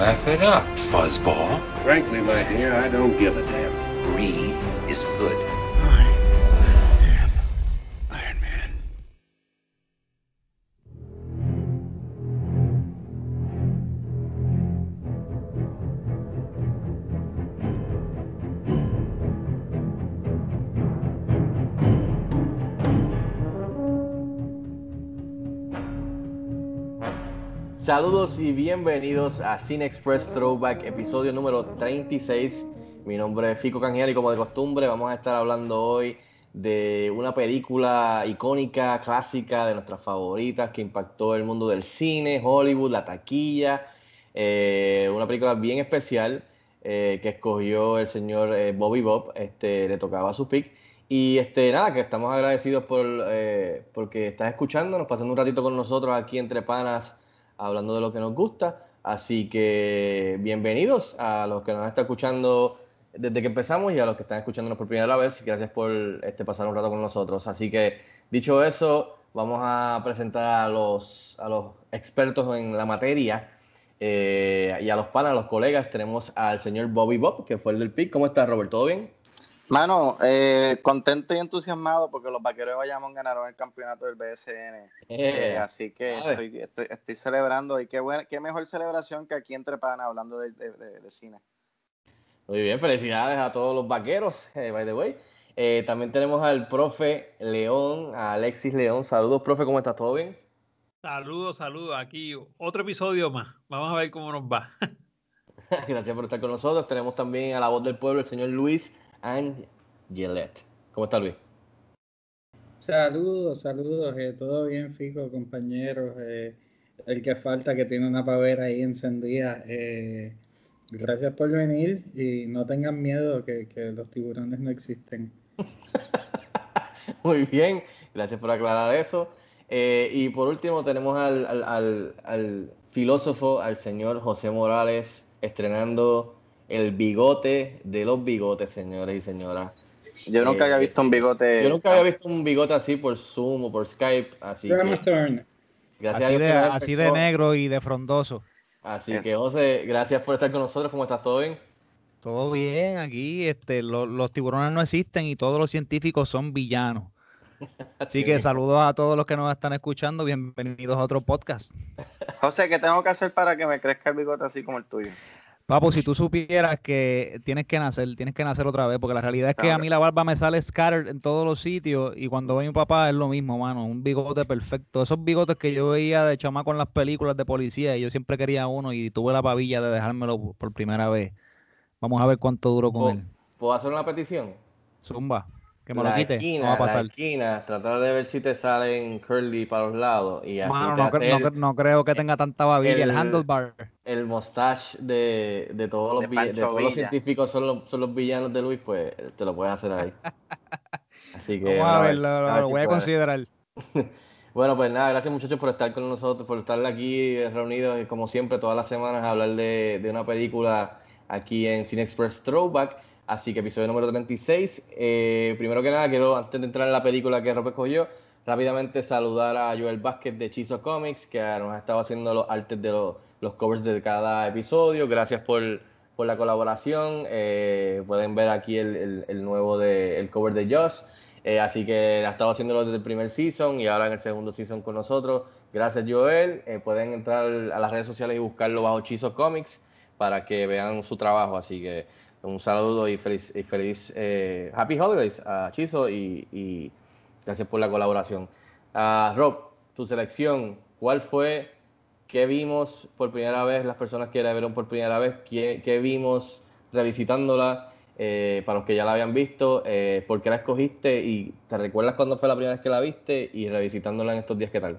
Laugh it up, fuzzball. Frankly, my dear, I don't give a damn. Brie is good. Saludos y bienvenidos a Cine Express Throwback, episodio número 36. Mi nombre es Fico Canjial y como de costumbre vamos a estar hablando hoy de una película icónica, clásica, de nuestras favoritas que impactó el mundo del cine, Hollywood, la taquilla. Eh, una película bien especial eh, que escogió el señor eh, Bobby Bob, este, le tocaba su pick. Y este, nada, que estamos agradecidos por porque estás escuchándonos, pasando un ratito con nosotros aquí entre panas hablando de lo que nos gusta. Así que bienvenidos a los que nos están escuchando desde que empezamos y a los que están escuchándonos por primera vez. Gracias por este, pasar un rato con nosotros. Así que dicho eso, vamos a presentar a los, a los expertos en la materia eh, y a los panas, a los colegas. Tenemos al señor Bobby Bob, que fue el del PIC. ¿Cómo estás, Robert? ¿Todo bien? Mano, eh, contento y entusiasmado porque los vaqueros de Bayamón ganaron el campeonato del BSN. Eh, así que estoy, estoy, estoy celebrando y qué, buena, qué mejor celebración que aquí entre panas hablando de, de- de- de cine. Muy bien, felicidades a todos los vaqueros, eh, by the way. Eh, también tenemos al profe León, a Alexis León. Saludos, profe, ¿cómo estás? ¿Todo bien? Saludos, saludos. Aquí otro episodio más. Vamos a ver cómo nos va. Gracias por estar con nosotros. Tenemos también a la voz del pueblo, el señor Luis Angelet. ¿Cómo está Luis? Saludos, saludos, eh, todo bien, Fico, compañeros. eh, el que falta, que tiene una pavera ahí encendida. eh, gracias por venir y no tengan miedo que, que los tiburones no existen. Muy bien, gracias por aclarar eso. Eh, y por último tenemos al, al- al- al filósofo, al señor José Morales, estrenando el bigote de los bigotes, señores y señoras. Yo nunca Eh, había visto un bigote. Yo nunca había visto un bigote así por Zoom o por Skype, así que gracias a Así Dios de, así de negro y de frondoso. Así que José, gracias por estar con nosotros. ¿Cómo estás? ¿Todo bien? Todo bien, aquí este, lo- los tiburones no existen y todos los científicos son villanos. Así que saludos a todos los que nos están escuchando. Bienvenidos a otro podcast. José, ¿qué tengo que hacer para que me crezca el bigote así como el tuyo? Papo, si tú supieras que tienes que nacer, tienes que nacer otra vez, porque la realidad es que a mí la barba me sale scattered en todos los sitios y cuando veo a mi papá es lo mismo, mano, un bigote perfecto. Esos bigotes que yo veía de chamaco en las películas de policía y yo siempre quería uno y tuve la pavilla de dejármelo por primera vez. Vamos a ver cuánto duro con ¿Puedo, él. puedo hacer una petición? Zumba, que me la lo quite, esquina, no va a pasar. La esquina, tratar de ver si te salen curly para los lados y así Mano, no, cre- no no creo que tenga tanta babilla. El, el- handlebar. el mustache de, de todos los, De todos los científicos son los, son los villanos de Luis, pues te lo puedes hacer ahí. Así que Vamos a ver, lo, a lo ver si voy a considerar. Bueno, pues nada, gracias muchachos por estar con nosotros, por estar aquí eh, reunidos y como siempre todas las semanas a hablar de, de una película aquí en Cine Express Throwback. Así que episodio número 36. Eh, primero que nada, quiero, antes de entrar en la película que Rob escogió, rápidamente saludar a Joel Vázquez de Chizo Comics, que nos ha estado haciendo los artes de los, covers de cada episodio. Gracias por, por la colaboración. Eh, pueden ver aquí el, el- el nuevo de, el cover de Joss. Eh, así que ha estado haciéndolo desde el primer season y ahora en el segundo season con nosotros. Gracias, Joel. Eh, pueden entrar a las redes sociales y buscarlo bajo Chizo Comics para que vean su trabajo. Así que un saludo y feliz, y feliz eh, Happy Holidays a Chizo y, y gracias por la colaboración. Ah, Rob, tu selección, ¿cuál fue? ¿Qué vimos por primera vez? Las personas que la vieron por primera vez, ¿qué, qué vimos revisitándola? Eh, para los que ya la habían visto, eh, ¿por qué la escogiste? ¿Y te recuerdas cuándo fue la primera vez que la viste? Y revisitándola en estos días, ¿qué tal?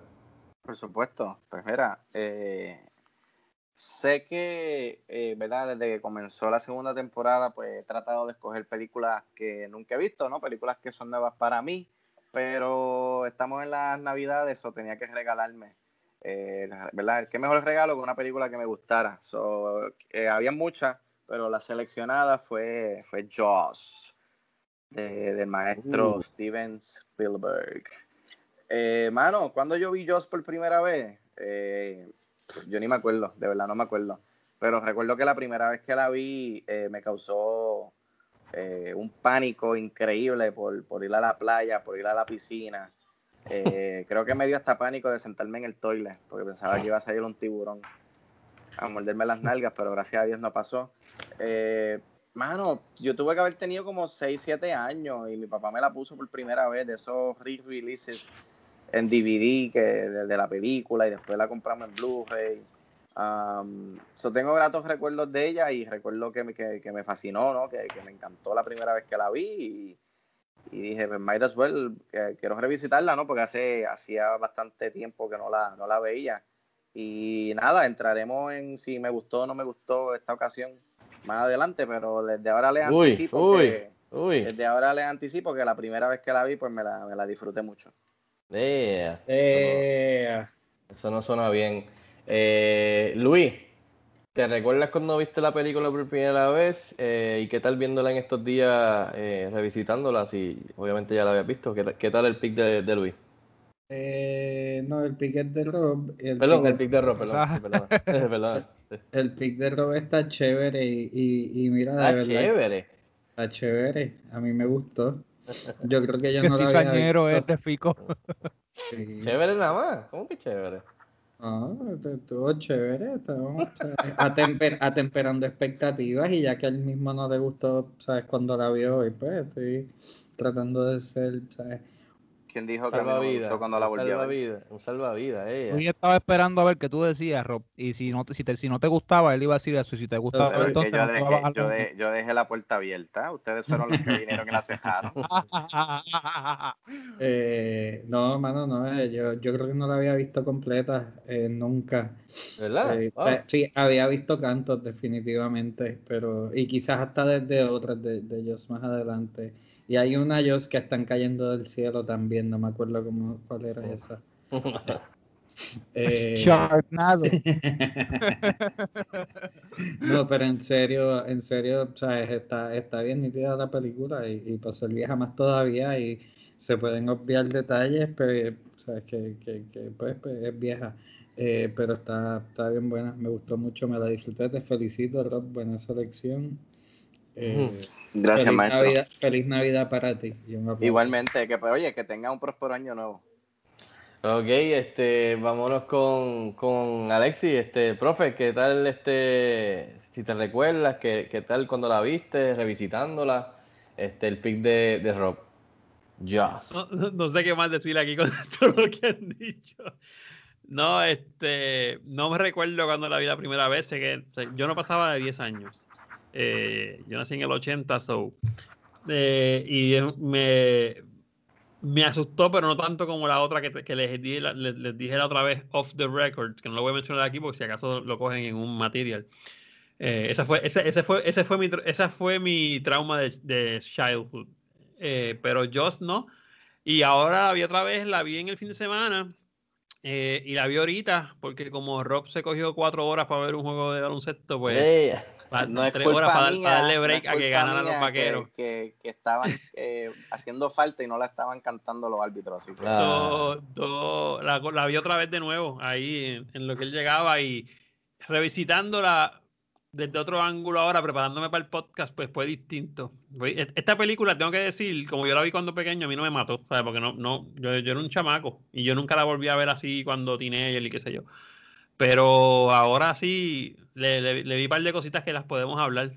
Por supuesto. Pues mira, eh, sé que, eh, ¿verdad? Desde que comenzó la segunda temporada, pues he tratado de escoger películas que nunca he visto, ¿no? Películas que son nuevas para mí, pero estamos en las navidades o tenía que regalarme, eh, ¿verdad? ¿Qué mejor regalo que una película que me gustara? So, eh, había muchas, pero la seleccionada fue, fue Jaws, de, del maestro Uh. Steven Spielberg. Eh, mano, cuando yo vi Jaws por primera vez, eh, yo ni me acuerdo, de verdad no me acuerdo. Pero recuerdo que la primera vez que la vi eh, me causó eh, un pánico increíble por, por ir a la playa, por ir a la piscina. Eh, creo que me dio hasta pánico de sentarme en el toilet, porque pensaba que iba a salir un tiburón a morderme las nalgas, pero gracias a Dios no pasó. Eh, mano, yo tuve que haber tenido como 6, 7 años y mi papá me la puso por primera vez de esos re-releases en DVD que, de, de la película y después la compramos en Blu-ray. Um, so tengo gratos recuerdos de ella y recuerdo que me, que, que me fascinó, ¿no? que, que me encantó la primera vez que la vi y, y dije, pues might as well, que quiero revisitarla, ¿no? Porque hace, hacía bastante tiempo que no la, no la veía. Y nada, entraremos en si me gustó o no me gustó esta ocasión más adelante, pero desde ahora les Uy, anticipo uy, que uy. desde ahora les anticipo que la primera vez que la vi, pues me la, me la disfruté mucho. Yeah. Eh, Eso no suena bien. Eh, Luis, ¿te recuerdas cuando viste la película por primera vez? Eh, ¿Y qué tal viéndola en estos días, eh, revisitándola? Si obviamente ya la habías visto. ¿Qué, tal- qué tal el pick de, de Luis? eh, no, el pick es de Rob. El Perdón, pick- el pick de Rob, perdón. sí, perdón. Perdón. El pick de Rob está chévere y, y, y mira, de Ah, verdad. chévere. Está chévere. A mí me gustó. Yo creo que yo Que no si la sañero es de Fico. Sí. Chévere nada más. ¿Cómo que chévere? No, estu- estuvo chévere, estábamos chévere. Atemper- atemperando expectativas y ya que a él mismo no le gustó, ¿sabes? Cuando la vio y pues estoy tratando de ser, ¿sabes? ¿Quién dijo que a mí no me gustó cuando la a ver? salvavidas, Un salvavidas, eh. Hoy estaba esperando a ver qué tú decías, Rob. Y si no, te- si, te, si no te gustaba, él iba a decir eso. Y si te gustaba, Pero es que entonces yo, no dejé, yo, la- de- yo dejé la puerta abierta. Ustedes fueron los que vinieron y la cejaron. Eh, no, mano, no, eh, yo, yo creo que no la había visto completa eh, nunca. ¿Verdad? Eh, eh, sí, había visto cantos definitivamente, pero y quizás hasta desde otras de, de ellos más adelante. Y hay una ellos que están cayendo del cielo también, no me acuerdo cómo, cuál era esa. Eh, Sharknado. no, pero en serio, en serio, ¿sabes? Está, está bien nítida la película y, y para ser vieja más todavía y se pueden obviar detalles, pero ¿sabes? Que, que, que, pues, pues, es vieja. Eh, pero está, está bien buena, me gustó mucho, me la disfruté, te felicito, Rob, buena selección. Eh, Gracias, feliz maestro. Navidad, feliz Navidad para ti. y un aplauso. Igualmente, que pues, oye, que tenga un próspero año nuevo. Ok, este, vámonos con, con Alexis, este, profe, ¿qué tal, este, si te recuerdas, qué, qué tal cuando la viste, revisitándola, este, el pick de, de Rob? Just. No, no- no sé qué más decir aquí con todo lo que han dicho. No, este, no me recuerdo cuando la vi la primera vez, sé que o sea, yo no pasaba de 10 años. Eh, yo nací en el 80, so, eh, y me, me asustó, pero no tanto como la otra que, que les, dije, la- les, les dije la otra vez off the record, que no lo voy a mencionar aquí porque si acaso lo cogen en un material. Eh, esa fue, ese, ese fue, ese fue mi, esa fue mi trauma de, de childhood. Eh, pero Just no. Y ahora la vi otra vez, la vi en el fin de semana. Eh, y la vi ahorita, porque como Rob se cogió cuatro horas para ver un juego de baloncesto, pues Ey, pa- No es tres culpa horas para, mía, para darle no break es a que ganaran los vaqueros. Que, que- que estaban eh, haciendo falta y no la estaban cantando los árbitros. Así que Ah. Do- do- la, la vi otra vez de nuevo ahí en, en lo que él llegaba y revisitándola desde otro ángulo ahora, preparándome para el podcast, pues fue distinto. E- Esta película, tengo que decir, como yo la vi cuando pequeño, a mí no me mató, ¿sabes? Porque no, no, yo, yo era un chamaco y yo nunca la volví a ver así cuando teenager y qué sé yo. Pero ahora sí, le, le- vi un par de cositas que las podemos hablar.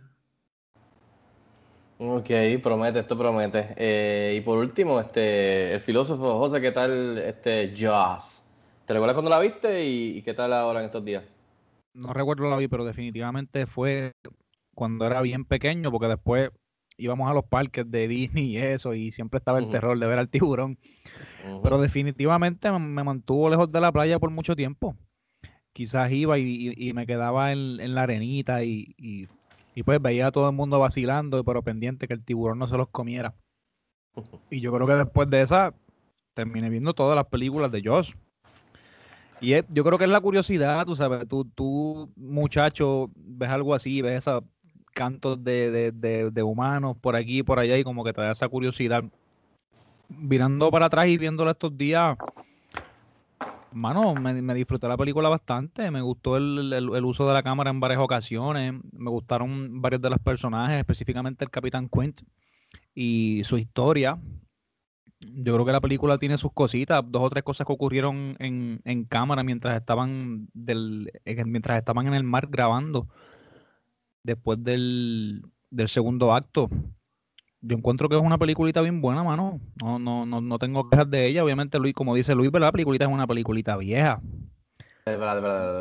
Ok, promete, esto promete. Eh, y por último, este, el filósofo José, ¿qué tal, este, Just? ¿Te recuerdas cuando la viste y qué tal ahora en estos días? No recuerdo la vi, pero definitivamente fue cuando era bien pequeño, porque después íbamos a los parques de Disney y eso, y siempre estaba el terror de ver al tiburón. Pero definitivamente me- mantuvo lejos de la playa por mucho tiempo. quizás iba y, y- y me quedaba en, en la arenita y, y- y pues veía a todo el mundo vacilando, pero pendiente que el tiburón no se los comiera. Y yo creo que después de esa terminé viendo todas las películas de Josh. Y yo creo que es la curiosidad, tú sabes, tú, tú muchacho, ves algo así, ves esos cantos de, de, de, humanos por aquí y por allá y como que te da esa curiosidad. Mirando para atrás y viéndolo estos días, mano, me, me disfruté la película bastante, me gustó el, el- el uso de la cámara en varias ocasiones, me gustaron varios de los personajes, específicamente el Capitán Quint y su historia. Yo creo que la película tiene sus cositas, dos o tres cosas que ocurrieron en, en cámara mientras estaban del, en- mientras estaban en el mar grabando después del, del segundo acto. Yo encuentro que es una peliculita bien buena, mano. No, no, no, no tengo quejas de ella. Obviamente, Luis, como dice Luis, ¿verdad? La peliculita es una peliculita vieja.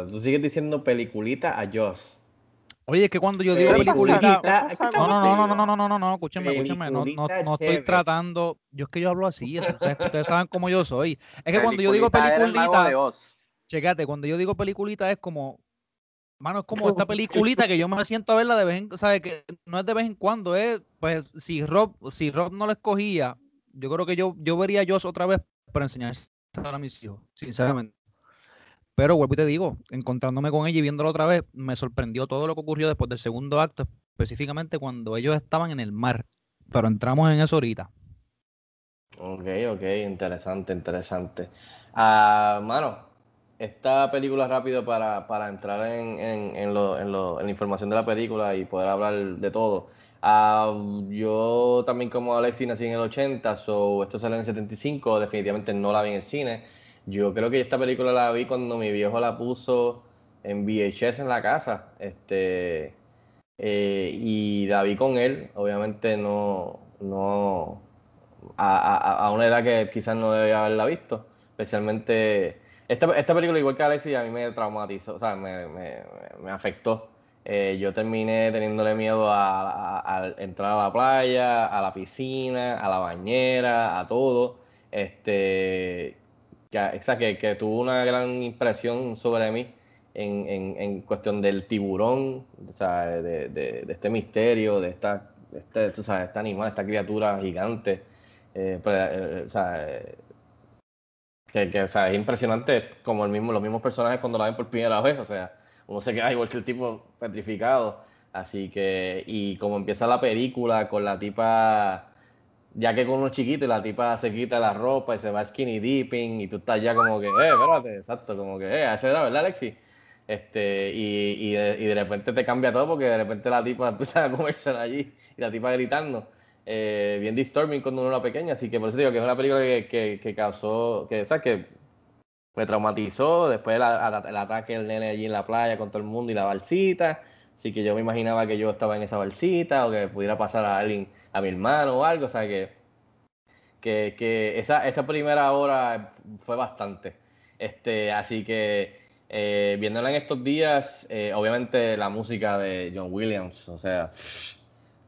Tú sigues diciendo peliculita a Joss. Oye, es que cuando yo digo peliculita. peliculita, ¿qué No, no, no, no, no, no, no, no, no, escúchame, escúchame. No, no, no estoy tratando. Yo es que yo hablo así, eso, o sea, que ustedes saben cómo yo soy. Es que cuando yo digo Peliculita. Checate, cuando yo digo peliculita es como, mano, es como esta peliculita que yo me siento a verla de vez en, ¿sabes? Que no es de vez en cuando, es, pues, si Rob, si Rob no la escogía, yo creo que yo, yo vería a Joss otra vez para enseñarse a mis hijos, sinceramente. Pero vuelvo y te digo, encontrándome con ella y viéndola otra vez, me sorprendió todo lo que ocurrió después del segundo acto, específicamente cuando ellos estaban en el mar. Pero entramos en eso ahorita. Ok, ok, interesante, interesante. Ah, mano, esta película rápido para, para entrar en, en, en, lo- lo- en la información de la película y poder hablar de todo. Ah, yo también como Alexi nací en el 80, so esto salió en el 75, definitivamente no la vi en el cine. Yo creo que esta película la vi cuando mi viejo la puso en VHS en la casa. Este, eh, y la vi con él, obviamente no, no, a, a- a una edad que quizás no debía haberla visto. Especialmente, esta, esta película, igual que Alexis, a mí me traumatizó, o sea, me, me- me afectó. Eh, yo terminé teniéndole miedo a, a- a entrar a la playa, a la piscina, a la bañera, a todo. Este, que, que, que tuvo una gran impresión sobre mí en, en- en cuestión del tiburón, o sea, de, de- de este misterio, de esta, este, tú sabes, este animal, esta criatura gigante. eh, pre- eh, o sea, que, que, o sea, es impresionante como el mismo, los mismos personajes cuando la ven por primera vez, o sea, uno se queda igual que el tipo petrificado. Así que, y como empieza la película con la tipa, ya que con uno chiquito y la tipa se quita la ropa y se va skinny dipping y tú estás ya como que, eh, espérate, exacto, como que, eh, a esa edad, ¿verdad, Alexi? Este, y, y, de, y de repente te cambia todo porque de repente la tipa empieza a comérsela allí y la tipa gritando. Eh, bien disturbing cuando uno era pequeña, así que por eso digo que es una película que, que, causó, que, ¿sabes? que me traumatizó, después el, a- el ataque del nene allí en la playa con todo el mundo y la balsita, así que yo me imaginaba que yo estaba en esa balsita o que pudiera pasar a alguien, a mi hermano o algo, o sea que, que, que esa, esa primera hora fue bastante. Este, así que eh, viéndola en estos días, eh, obviamente la música de John Williams, o sea,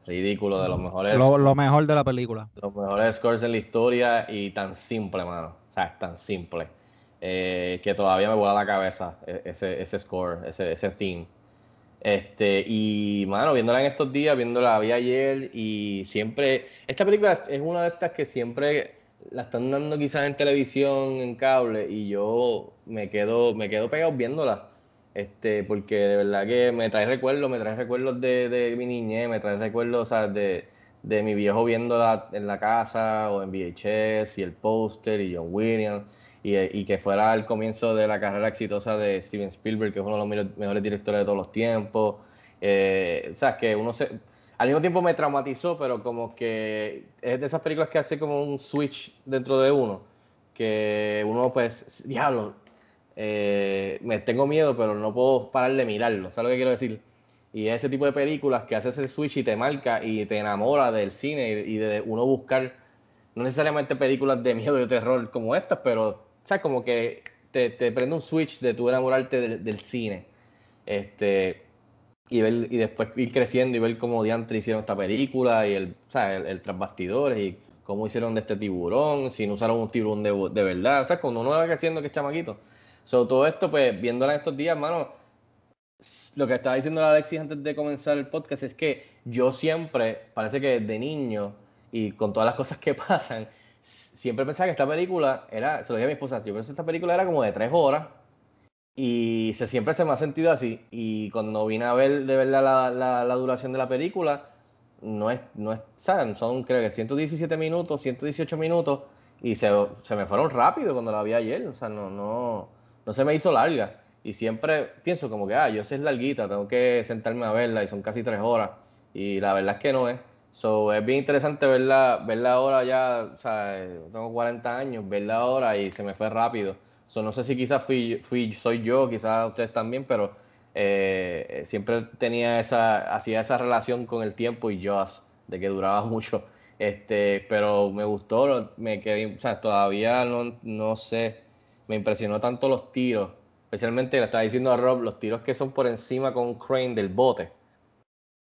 ridículo, de los mejores Lo, lo mejor de la película. los mejores scores en la historia y tan simple, mano. O sea, es tan simple. eh, que todavía me vuela la cabeza e- ese, ese score, ese, ese theme. Este, y, mano, viéndola en estos días, viéndola la vi ayer y siempre... Esta película es una de estas que siempre la están dando quizás en televisión, en cable, y yo me quedo, me quedo pegado viéndola. Este, porque de verdad que me trae recuerdos, me trae recuerdos de, de mi niñez, me trae recuerdos, de, de mi viejo viéndola en la casa o en VHS y el póster y John Williams y, y que fuera el comienzo de la carrera exitosa de Steven Spielberg, que es uno de los mejores- directores de todos los tiempos. Eh, o sea, que uno se... Al mismo tiempo me traumatizó, pero como que es de esas películas que hace como un switch dentro de uno, que uno pues, diablo, eh, me tengo miedo, pero no puedo parar de mirarlo, ¿sabes lo que quiero decir? Y es ese tipo de películas que hace ese switch y te marca y te enamora del cine y de uno buscar, no necesariamente películas de miedo y de terror como estas, pero, ¿sabes? Como que te, te prende un switch de tu enamorarte del, cine. Este, y, ver, y después ir creciendo y ver cómo diantre hicieron esta película y el, ¿sabes? el, el bastidores y cómo hicieron de este tiburón, si no usaron un tiburón de, de verdad, o sea, cuando uno va creciendo que es chamaquito, So, todo esto, pues, viéndola en estos días, mano, lo que estaba diciendo Alexis antes de comenzar el podcast es que yo siempre, parece que de niño, y con todas las cosas que pasan, siempre pensaba que esta película era, se lo dije a mi esposa, yo pensé que esta película era como de tres horas, y se, siempre se me ha sentido así. Y cuando vine a ver de verdad la, la, la duración de la película, no es, no es, ¿saben? Son creo que 117 minutos, 118 minutos, y se, se, me fueron rápido cuando la vi ayer, o sea, no, no, no se me hizo larga. Y siempre pienso como que, ah, yo sé es larguita, tengo que sentarme a verla y son casi tres horas. Y la verdad es que no es. So, es bien interesante verla, verla ahora ya, o sea, tengo 40 años, verla ahora y se me fue rápido. So, no sé si quizás fui, fui, soy yo, quizás ustedes también, pero eh, siempre tenía esa, hacía esa relación con el tiempo y Joss, de que duraba mucho. Este, pero me gustó, me quedé, o sea, todavía no, no sé, me impresionó tanto los tiros, especialmente le estaba diciendo a Rob, los tiros que son por encima con un crane del bote.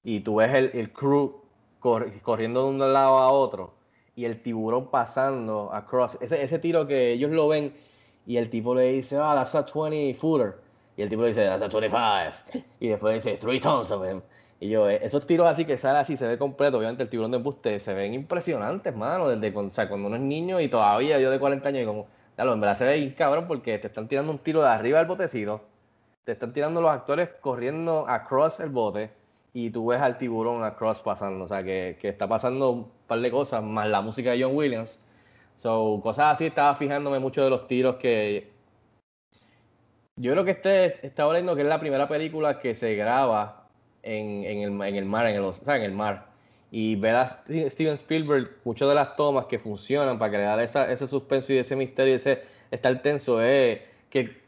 Y tú ves el, el crew corriendo de un lado a otro y el tiburón pasando across. Ese, ese tiro que ellos lo ven y el tipo le dice, ah, that's a 20 footer. Y el tipo le dice, that's a 25. Y después dice, three tons of. Y yo, eh, esos tiros así que sale así, se ve completo, obviamente el tiburón de embuste, se ven impresionantes, mano, desde o sea, cuando uno es niño y todavía yo de 40 años y como, claro, en verdad se ve bien cabrón porque te están tirando un tiro de arriba del botecito, te están tirando los actores corriendo across el bote y tú ves al tiburón across pasando, o sea, que, que está pasando un par de cosas, más la música de John Williams, So, cosas así, estaba fijándome mucho de los tiros que. Yo creo que este estaba leyendo que es la primera película que se graba en, en, el, en el, mar, en el, o sea, en el mar. Y ver a Steven Spielberg, muchas de las tomas que funcionan para crear esa, ese suspenso y ese misterio, ese estar tenso, es que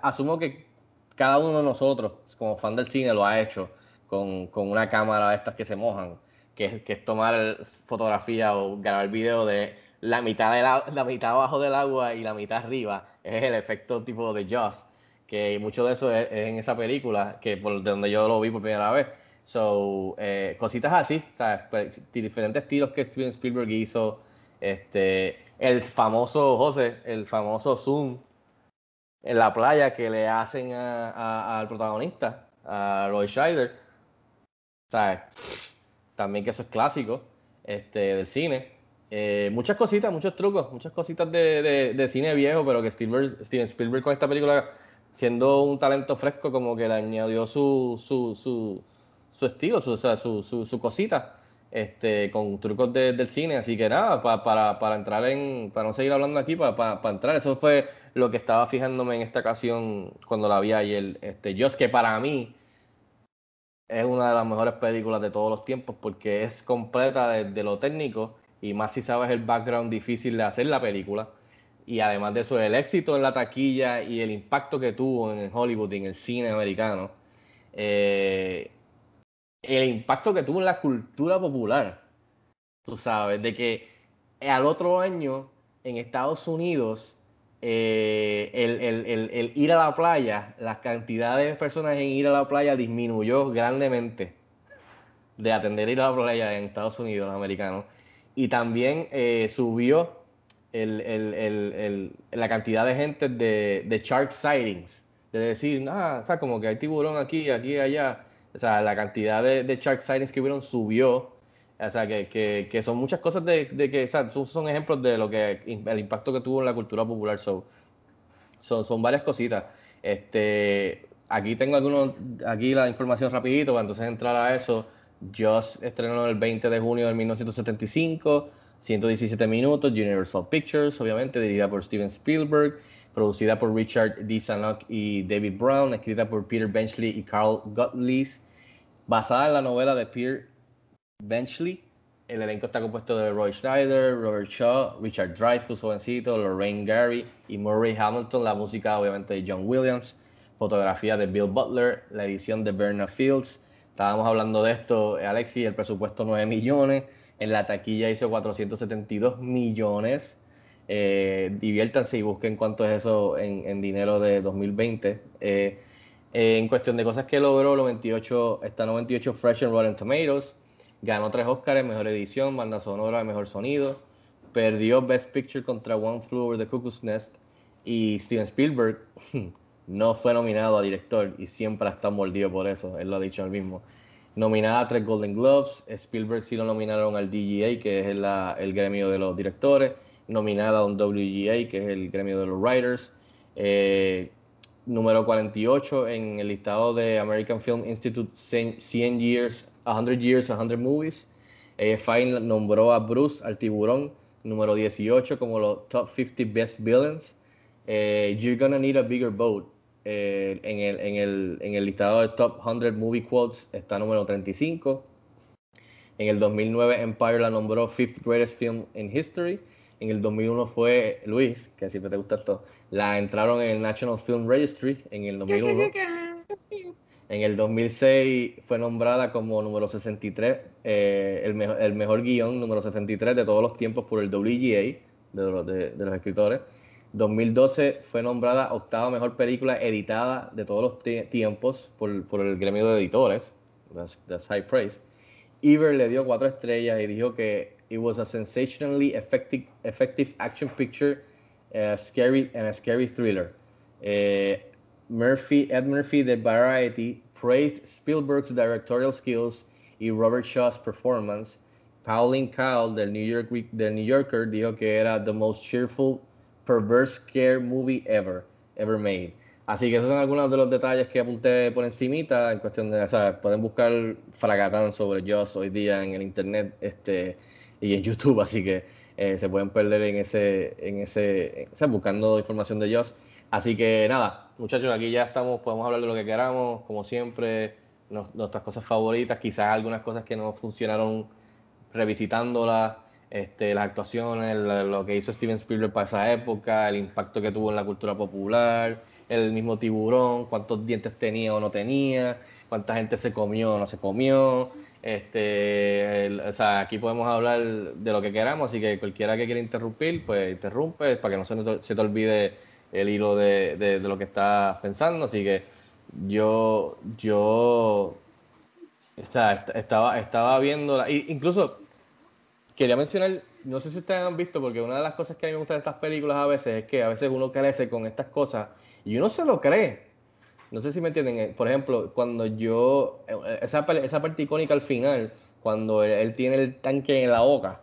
asumo que cada uno de nosotros, como fan del cine, lo ha hecho con, con una cámara de estas que se mojan, que, que es tomar fotografía o grabar video de la mitad, de la, mitad abajo del agua y la mitad arriba. Es el efecto tipo de Jaws, que mucho de eso es, en esa película, que por de donde yo lo vi por primera vez. So, eh, cositas así, pues, diferentes tiros que Steven Spielberg hizo. Este, el famoso, José, el famoso zoom en la playa que le hacen al protagonista, a Roy Scheider. También que eso es clásico este, del cine. Eh, muchas cositas, muchos trucos, muchas cositas de, de, cine viejo, pero que Steven Spielberg con esta película, siendo un talento fresco, como que le añadió su, su, su, su estilo, su, su, su, cosita, este, con trucos del cine. Así que nada, para, para entrar en, para no seguir hablando aquí, para, para, entrar, eso fue lo que estaba fijándome en esta ocasión cuando la vi ayer. Este, es que para mí es una de las mejores películas de todos los tiempos porque es completa desde lo técnico y más si sabes el background difícil de hacer la película. Y además de eso, el éxito en la taquilla y el impacto que tuvo en Hollywood y en el cine americano, eh, el impacto que tuvo en la cultura popular, tú sabes, de que al otro año en Estados Unidos, eh, el, ir a la playa, la cantidad de personas en ir a la playa disminuyó grandemente de atender ir a la playa en Estados Unidos, los americanos y también eh, subió la cantidad de gente de, de shark sightings, de decir, ah, o sea, como que hay tiburón aquí, aquí, allá. O sea, la cantidad de, de shark sightings que hubieron subió. O sea, que, que, son muchas cosas de, que, sea, son, ejemplos de lo que el impacto que tuvo en la cultura popular. son, son varias cositas. Este, aquí tengo algunos, aquí la información rapidito, para entonces entrar a eso. Just estrenó el 20 de junio de 1975, 117 minutos, Universal Pictures, obviamente, dirigida por Steven Spielberg, producida por Richard D. Sanok y David Brown, escrita por Peter Benchley y Carl Gottlieb, basada en la novela de Peter Benchley. El elenco está compuesto de Roy Schneider, Robert Shaw, Richard Dreyfuss, jovencito, Lorraine Gary y Murray Hamilton. La música, obviamente, de John Williams. Fotografía de Bill Butler. La edición de Bernard Fields Estábamos hablando de esto, Alexi, el presupuesto 9 millones, en la taquilla hizo 472 millones. Eh, diviértanse y busquen cuánto es eso en, dinero de 2020. Eh, en cuestión de cosas que logró, 98, está 98 Fresh and Rotten Tomatoes, ganó tres Oscars, mejor edición, banda sonora, mejor sonido, perdió Best Picture contra One Flew Over the Cuckoo's Nest. Y Steven Spielberg no fue nominado a director y siempre estado mordido por eso, él lo ha dicho él mismo. Nominada a tres Golden Gloves, Spielberg sí lo nominaron al DGA, que es el, el gremio de los directores, nominada a un WGA, que es el gremio de los writers, eh, número 48 en el listado de American Film Institute 100 Years, 100 Years, 100 Movies. AFI nombró a Bruce, al tiburón, número 18 como los Top 50 Best Villains. Eh, You're Gonna Need a Bigger Boat. Eh, en, el, en, el, en, el, listado de Top 100 Movie Quotes está número 35. En el 2009 Empire la nombró Fifth Greatest Film in History. En el 2001 fue Luis, que siempre te gusta esto, la entraron en el National Film Registry en el 2001. En el 2006 fue nombrada como número 63, eh, el, el mejor guion número 63 de todos los tiempos por el WGA, de los, de, los escritores. 2012 fue nombrada octava mejor película editada de todos los tiempos por, por, el gremio de editores. That's, high praise. Ever le dio cuatro estrellas y dijo que it was a sensationally effective, action picture, uh, scary and a scary thriller. Eh, Murphy, Ed Murphy de Variety praised Spielberg's directorial skills y Robert Shaw's performance. Pauline Kael del New, York, del New Yorker dijo que era the most cheerful, perverse scare movie ever, ever made. Así que esos son algunos de los detalles que apunté por encimita en cuestión de, ¿sabes? Pueden buscar fragatán sobre Joss hoy día en el internet este, y en YouTube, así que eh, se pueden perder en ese, en ese, buscando información de Joss. Así que nada, muchachos, aquí ya estamos, podemos hablar de lo que queramos, como siempre, nuestras cosas favoritas, quizás algunas cosas que no funcionaron revisitándolas, este, las actuaciones, lo, que hizo Steven Spielberg para esa época, el impacto que tuvo en la cultura popular, el mismo tiburón, cuántos dientes tenía o no tenía, cuánta gente se comió o no se comió. Este, o sea, aquí podemos hablar de lo que queramos, así que cualquiera que quiera interrumpir, pues interrumpe para que no se, se te olvide el hilo de, de, lo que estás pensando. Así que yo, yo estaba, estaba viendo, incluso quería mencionar, no sé si ustedes han visto, porque una de las cosas que a mí me gustan de estas películas a veces es que a veces uno crece con estas cosas y uno se lo cree. No sé si me entienden. Eh, por ejemplo, cuando yo, eh, esa, esa parte icónica al final, cuando él, tiene el tanque en la boca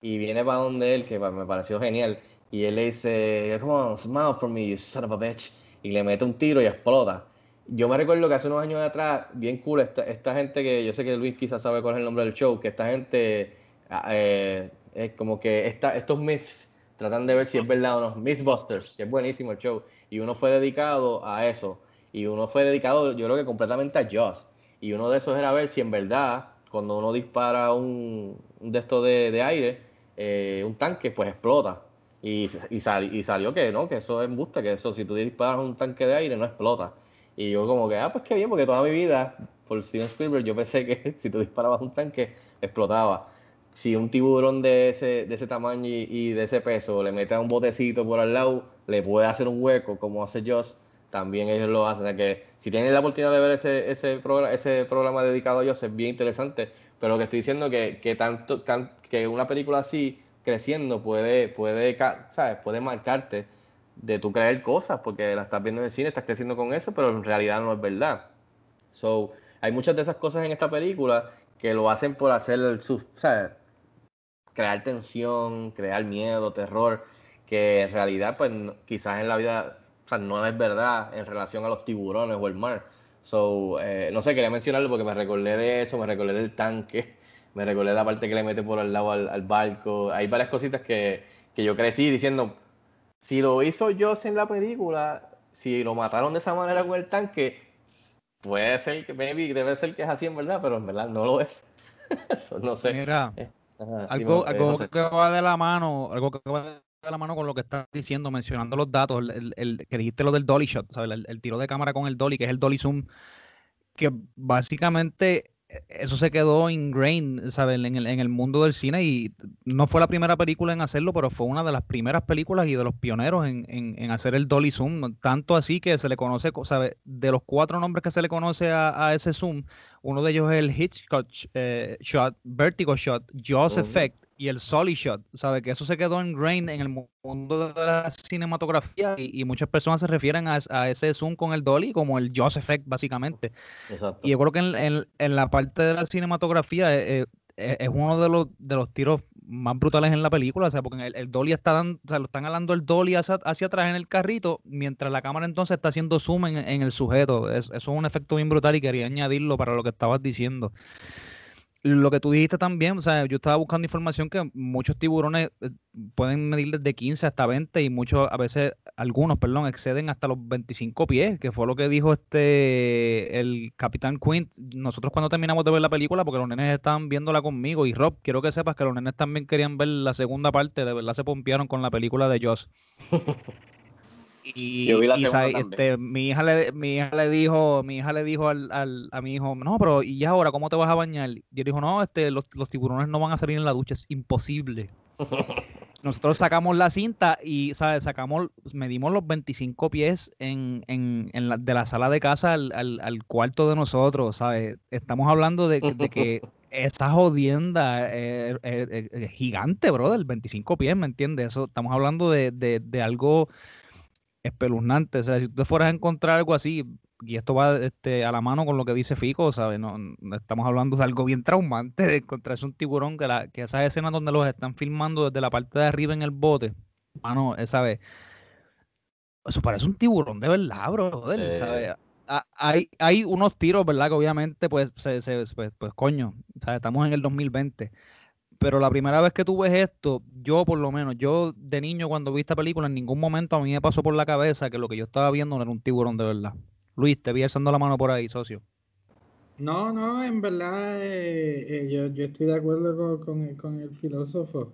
y viene para donde él, que me pareció genial, y él le dice, come on, smile for me, you son of a bitch. Y le mete un tiro y explota. Yo me recuerdo que hace unos años atrás, bien cool, esta, esta gente que yo sé que Luis quizás sabe cuál es el nombre del show, que esta gente, ah, eh, es como que esta, estos myths tratan de ver si es verdad o no. Mythbusters, que es buenísimo el show. Y uno fue dedicado a eso. Y uno fue dedicado, yo creo que completamente a Joss. Y uno de esos era ver si en verdad, cuando uno dispara un, de estos de, de aire, eh, un tanque, pues explota. Y, y, y, salió que no, que eso es embuste, que eso si tú disparas un tanque de aire no explota. Y yo como que, ah, pues qué bien, porque toda mi vida, por Steven Spielberg, yo pensé que si tú disparabas un tanque, explotaba. Si un tiburón de ese, de ese tamaño y, de ese peso le mete a un botecito por al lado, le puede hacer un hueco, como hace Joss, también ellos lo hacen. O sea que si tienen la oportunidad de ver ese, ese, programa, ese programa dedicado a Joss, es bien interesante. Pero lo que estoy diciendo que, que tanto que una película así creciendo puede, puede, ¿sabes? puede marcarte de tú creer cosas, porque la estás viendo en el cine, estás creciendo con eso, pero en realidad no es verdad. So, hay muchas de esas cosas en esta película que lo hacen por hacer, crear tensión, crear miedo, terror, que en realidad, pues quizás en la vida no es verdad en relación a los tiburones o el mar. So, eh, no sé, quería mencionarlo porque me recordé de eso, me recordé del tanque me recordé la parte que le mete por el lado al, barco. Hay varias cositas que, yo crecí diciendo, si lo hizo Joss en la película, si lo mataron de esa manera con el tanque, puede ser que, maybe, debe ser que es así en verdad, pero en verdad no lo es. Eso no sé. Mira, eh, algo, eh, que va de la mano, algo que va de la mano con lo que estás diciendo, mencionando los datos, el, el, que dijiste lo del dolly shot, ¿sabes? El, el, tiro de cámara con el dolly, que es el dolly zoom, que básicamente eso se quedó ingrained, ¿sabes? En el, en el mundo del cine y no fue la primera película en hacerlo, pero fue una de las primeras películas y de los pioneros en, en, hacer el dolly zoom. Tanto así que se le conoce, ¿sabes? De los cuatro nombres que se le conoce a, ese zoom, uno de ellos es el Hitchcock eh, Shot, Vertigo Shot, Jaws Effect y el Solid Shot, ¿sabes? Que eso se quedó en grain en el mundo de la cinematografía y, muchas personas se refieren a, ese zoom con el dolly como el Jaws Effect, básicamente. Exacto. Y yo creo que en, la parte de la cinematografía eh, eh, es uno de los, de los tiros más brutales en la película, o sea, porque el, dolly está dando, o sea, lo están hablando el dolly hacia, atrás en el carrito, mientras la cámara entonces está haciendo zoom en, en el sujeto. eso es un efecto bien brutal y quería añadirlo para lo que estabas diciendo lo que tú dijiste también, o sea, yo estaba buscando información que muchos tiburones eh, pueden medir desde 15 hasta 20 y muchos, a veces, algunos, perdón, exceden hasta los 25 pies, que fue lo que dijo este, el Capitán Quint. Nosotros cuando terminamos de ver la película, porque los nenes estaban viéndola conmigo y Rob, quiero que sepas que los nenes también querían ver la segunda parte, de verdad se pompearon con la película de Joss. Y, Yo vi la este, mi hija le mi hija le dijo, mi hija le dijo al, al, a mi hijo, no, pero ¿y ahora cómo te vas a bañar? Y él dijo, no, este, los, los tiburones no van a salir en la ducha, es imposible. Nosotros sacamos la cinta y ¿sabes? sacamos, medimos los 25 pies en, en, en la, de la sala de casa al, al, al, cuarto de nosotros, ¿sabes? Estamos hablando de, de que esa jodienda es, gigante, bro, del 25 pies, ¿me entiendes? Eso, estamos hablando de, de, de algo espeluznante. O sea, si tú fueras a encontrar algo así, y esto va este, a la mano con lo que dice Fico, ¿sabes? No, estamos hablando de algo bien traumante de encontrarse un tiburón, que, la, que esas escenas donde los están filmando desde la parte de arriba en el bote, mano, esa vez, eso parece un tiburón de verdad, bro, ¿sabes? Hay, hay unos tiros, ¿verdad? Que obviamente, pues, se, se, pues, pues, coño, ¿sabes? estamos en el 2020 pero la primera vez que tú ves esto, yo por lo menos, yo de niño cuando vi esta película, en ningún momento a mí me pasó por la cabeza que lo que yo estaba viendo no era un tiburón de verdad. Luis, te vi alzando la mano por ahí, socio. No, no, en verdad eh, eh, yo, yo, estoy de acuerdo con, con, el filósofo.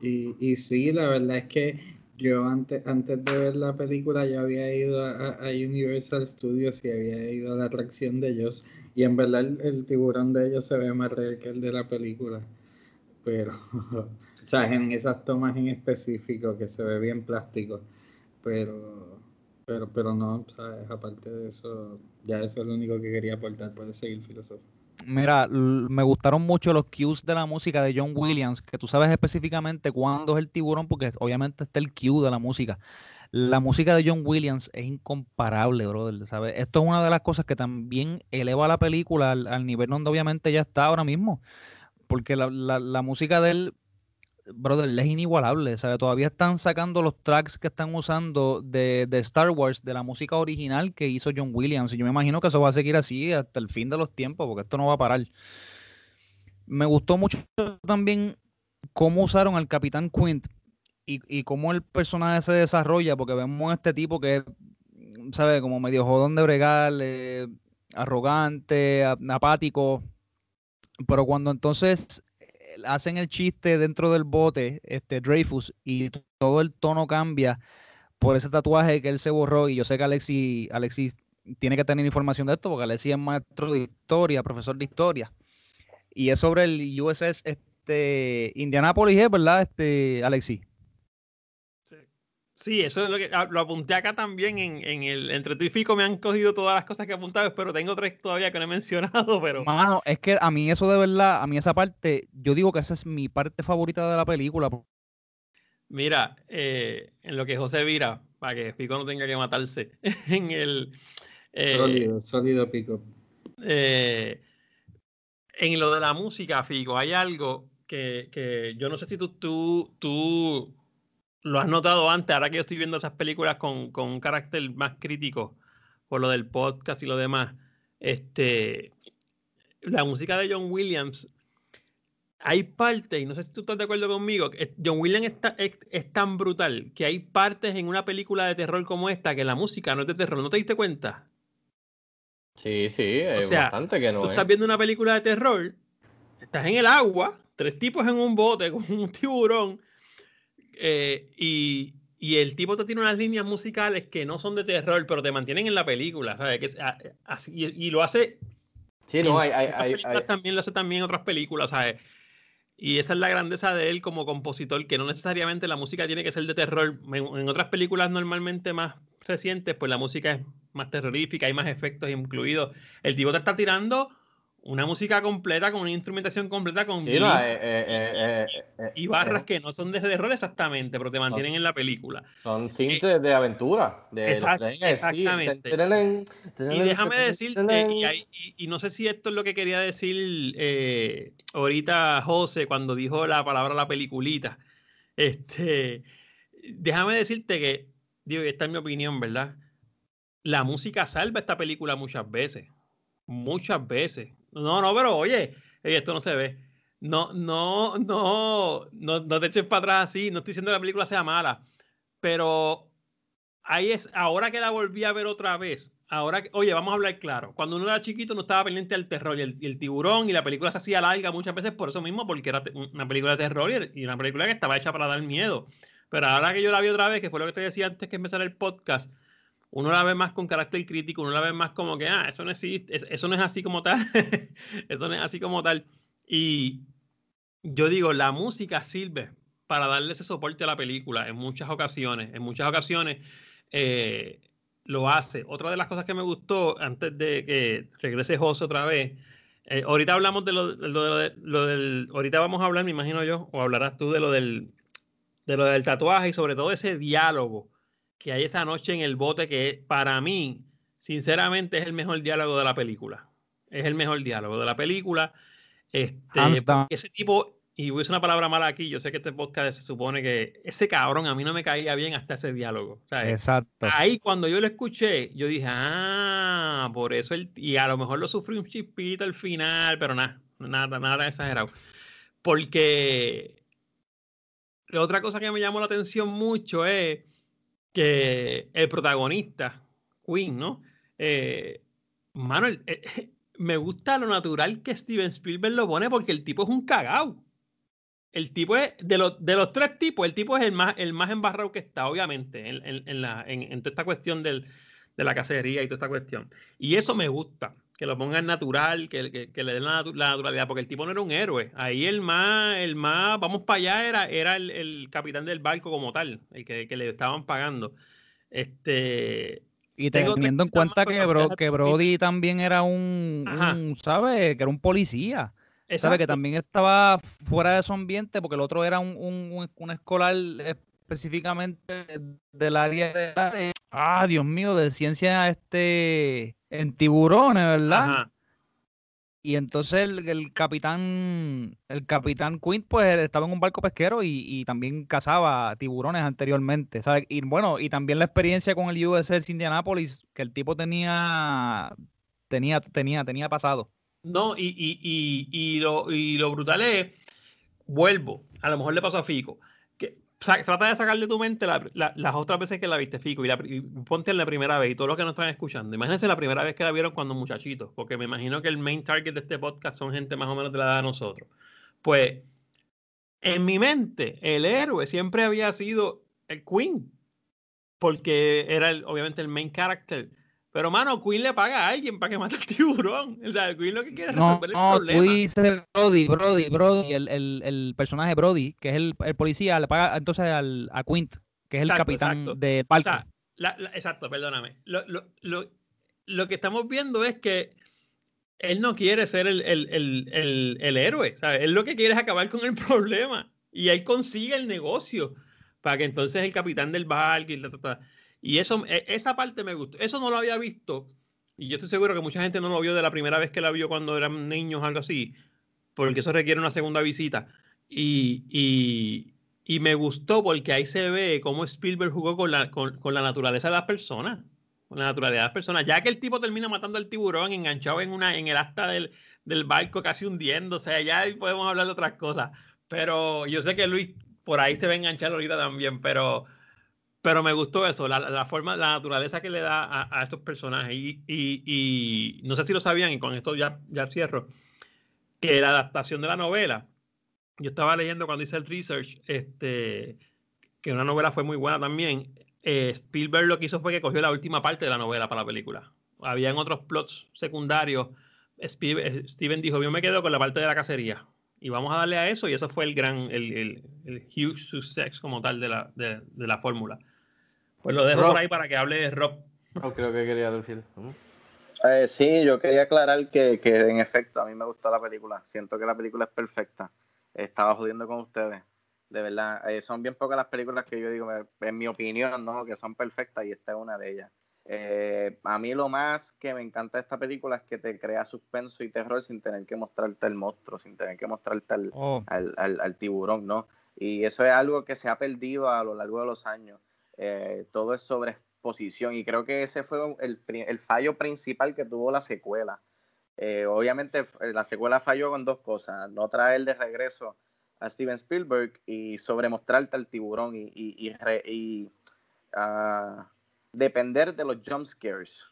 Y, y, sí, la verdad es que yo antes, antes de ver la película yo había ido a, Universal Studios y había ido a la atracción de ellos. Y en verdad el, el tiburón de ellos se ve más real que el de la película pero, o sea, en esas tomas en específico que se ve bien plástico, pero, pero, pero no, ¿sabes? aparte de eso, ya eso es lo único que quería aportar, puede seguir filósofo. Mira, me gustaron mucho los cues de la música de John Williams, que tú sabes específicamente cuándo es el tiburón, porque obviamente está el cue de la música. La música de John Williams es incomparable, brother, ¿sabes? Esto es una de las cosas que también eleva la película al, al nivel donde obviamente ya está ahora mismo porque la, la, música de él, brother, es inigualable. ¿sabe? Todavía están sacando los tracks que están usando de, de, Star Wars, de la música original que hizo John Williams. Y yo me imagino que eso va a seguir así hasta el fin de los tiempos, porque esto no va a parar. Me gustó mucho también cómo usaron al Capitán Quint y, y cómo el personaje se desarrolla, porque vemos a este tipo que es, ¿sabe? Como medio jodón de bregar, eh, arrogante, apático pero cuando entonces eh, hacen el chiste dentro del bote, este Dreyfus, y todo el tono cambia por ese tatuaje que él se borró, y yo sé que Alexis, Alexis tiene que tener información de esto, porque Alexis es maestro de historia, profesor de historia, y es sobre el USS este, Indianapolis, ¿verdad, este, Alexis? Sí, eso es lo que ah, lo apunté acá también en, el entre tú y Fico me han cogido todas las cosas que he apuntado, pero tengo tres todavía que no he mencionado, pero Mano, es que a mí eso de verdad, a mí esa parte, yo digo que esa es mi parte favorita de la película. Mira, eh, en lo que José vira, para que Fico no tenga que matarse, en el eh, sólido, sólido Pico. Eh, en lo de la música, Fico, hay algo que, que yo no sé si tú, tú, tú lo has notado antes, ahora que yo estoy viendo esas películas con, con, un carácter más crítico por lo del podcast y lo demás, este, la música de John Williams, hay partes, y no sé si tú estás de acuerdo conmigo, John Williams está, es, tan brutal que hay partes en una película de terror como esta que la música no es de terror, ¿no te diste cuenta? Sí, sí, es bastante que no. Tú estás viendo una película de terror, estás en el agua, tres tipos en un bote con un tiburón eh, y, y, el tipo te tiene unas líneas musicales que no son de terror, pero te mantienen en la película, ¿sabes? Que ah, así, y, lo hace. Sí, no, hay, hay, También lo hace también en otras películas, ¿sabes? Y esa es la grandeza de él como compositor, que no necesariamente la música tiene que ser de terror. En, otras películas normalmente más recientes, pues la música es más terrorífica, hay más efectos incluidos. El tipo te está tirando una música completa, con una instrumentación completa, con Sí, no, eh, eh, eh, y barras que no son de, de rol exactamente, pero te mantienen en la película. Son cintas de aventura. De Exact- exactamente. Y déjame decirte, y, hay- y- y no sé si esto es lo que quería decir ahorita José cuando dijo la palabra la peliculita. Este, déjame decirte que, digo, y esta es mi opinión, ¿verdad? La música salva esta película muchas veces. Muchas veces. No, no, pero oye, oye, esto no se ve. No, no, no, no, te eches para atrás así. No estoy diciendo que la película sea mala, pero ahí es, ahora que la volví a ver otra vez, ahora que, oye, vamos a hablar claro. Cuando uno era chiquito no estaba pendiente al terror y el, tiburón y la película se hacía larga muchas veces por eso mismo, porque era una película de terror y, una película que estaba hecha para dar miedo. Pero ahora que yo la vi otra vez, que fue lo que te decía antes que empezara el podcast, uno la ve más con carácter crítico, uno la ve más como que, ah, eso no existe, es- eso no es así como tal, eso no es así como tal. Y yo digo, la música sirve para darle ese soporte a la película en muchas ocasiones, en muchas ocasiones eh, lo hace. Otra de las cosas que me gustó, antes de que regrese José otra vez, eh, ahorita hablamos de lo, de ahorita vamos a hablar, me imagino yo, o hablarás tú de lo del, de lo del tatuaje y sobre todo ese diálogo que hay esa noche en el bote que para mí, sinceramente, es el mejor diálogo de la película. Es el mejor diálogo de la película. Este, ese tipo, y voy a decir una palabra mala aquí, yo sé que este podcast se supone que ese cabrón a mí no me caía bien hasta ese diálogo. ¿sabes? Exacto. Ahí cuando yo lo escuché, yo dije, ah, por eso el, y a lo mejor lo sufrí un chispito al final, pero nada, nada, nada exagerado. Porque la otra cosa que me llamó la atención mucho es que el protagonista, Queen, ¿no? Eh, mano, el- eh, me gusta lo natural que Steven Spielberg lo pone porque el tipo es un cagao. El tipo es, de los, de los tres tipos, el tipo es el más, el más embarrado que está, obviamente, en, en- en la, en toda esta cuestión del, de la cacería y toda esta cuestión. Y eso me gusta, que lo pongan natural, que, que- que le den la, natu- la naturalidad, porque el tipo no era un héroe. Ahí el más, el más, vamos para allá, era, era el, el capitán del barco como tal, el que, que le estaban pagando. Este. Y tengo teniendo en cuenta que, Bro- que. Brody también era un, un, ¿sabe? Que era un policía. ¿Sabe? Que también estaba fuera de su ambiente porque el otro era un, un, un- un escolar específicamente del área de, ah, Dios mío, de ciencia este en tiburones, ¿verdad? Ajá. Y entonces el, el capitán, el capitán Quint, pues estaba en un barco pesquero y, y también cazaba tiburones anteriormente, ¿sabes? Y bueno, y también la experiencia con el USS Indianapolis, que el tipo tenía, tenía, tenía, tenía pasado. No, y, y, y, y, lo, y lo brutal es, vuelvo, a lo mejor le pasó a Fico, trata de sacar de tu mente la- la- las otras veces que la viste, Fico, y ponte en la primera vez, y todos los que nos están escuchando, imagínense la primera vez que la vieron cuando muchachitos, porque me imagino que el main target de este podcast son gente más o menos de la edad de nosotros. Pues, en mi mente, el héroe siempre había sido el Queen, porque era el- obviamente el main character. Pero, mano, Queen le paga a alguien para que mate al tiburón. O sea, Queen lo que quiere es No, resolver el no, tú problema. dices Brody, Brody, Brody, el, el, el personaje Brody, que es el, el policía, le paga entonces al, a Quint, que es el Exacto, capitán exacto. del O sea, la- la- exacto, perdóname. Lo, lo, lo, lo que estamos viendo es que él no quiere ser el, el, el, el, el héroe. ¿sabes? Él lo que quiere es acabar con el problema. Y él consigue el negocio para que entonces el capitán del barco y, ta. Y eso, e- esa parte me gustó. Eso no lo había visto. Y yo estoy seguro que mucha gente no lo vio de la primera vez que la vio cuando eran niños o algo así. Porque eso requiere una segunda visita. Y, y, me gustó porque ahí se ve cómo Spielberg jugó con la, con, con la naturaleza de las personas. Con la naturaleza de las personas. Ya que el tipo termina matando al tiburón enganchado en, una, en el asta del, del barco casi hundiéndose. Ya ahí podemos hablar de otras cosas. Pero yo sé que Luis por ahí se va a enganchar ahorita también. Pero, pero me gustó eso, la, la forma, la naturaleza que le da a, a estos personajes. Y, y- y no sé si lo sabían, y con esto ya, ya cierro, que la adaptación de la novela, yo estaba leyendo cuando hice el research, este, que una novela fue muy buena también. eh, Spielberg lo que hizo fue que cogió la última parte de la novela para la película. Habían otros plots secundarios. Spielberg- Steven dijo, yo me quedo con la parte de la cacería. Y vamos a darle a eso, y eso fue el gran, el, el, el huge success como tal de la, de, de la fórmula. Pues lo dejo Rob. por ahí para que hable Rob. No creo que quería decir. Eh, sí, yo quería aclarar que, que en efecto a mí me gustó la película. Siento que la película es perfecta. Estaba jodiendo con ustedes. De verdad, eh, son bien pocas las películas que yo digo, en mi opinión, ¿no? que son perfectas y esta es una de ellas. Eh, a mí lo más que me encanta de esta película es que te crea suspenso y terror sin tener que mostrarte el monstruo, sin tener que mostrarte al, Oh. al, al- al tiburón, ¿no? Y eso es algo que se ha perdido a lo largo de los años. Eh, todo es sobre exposición y creo que ese fue el, fallo principal que tuvo la secuela. Eh, obviamente la secuela falló con dos cosas, no traer de regreso a Steven Spielberg y sobremostrarte al tiburón y, ah, depender de los jump scares.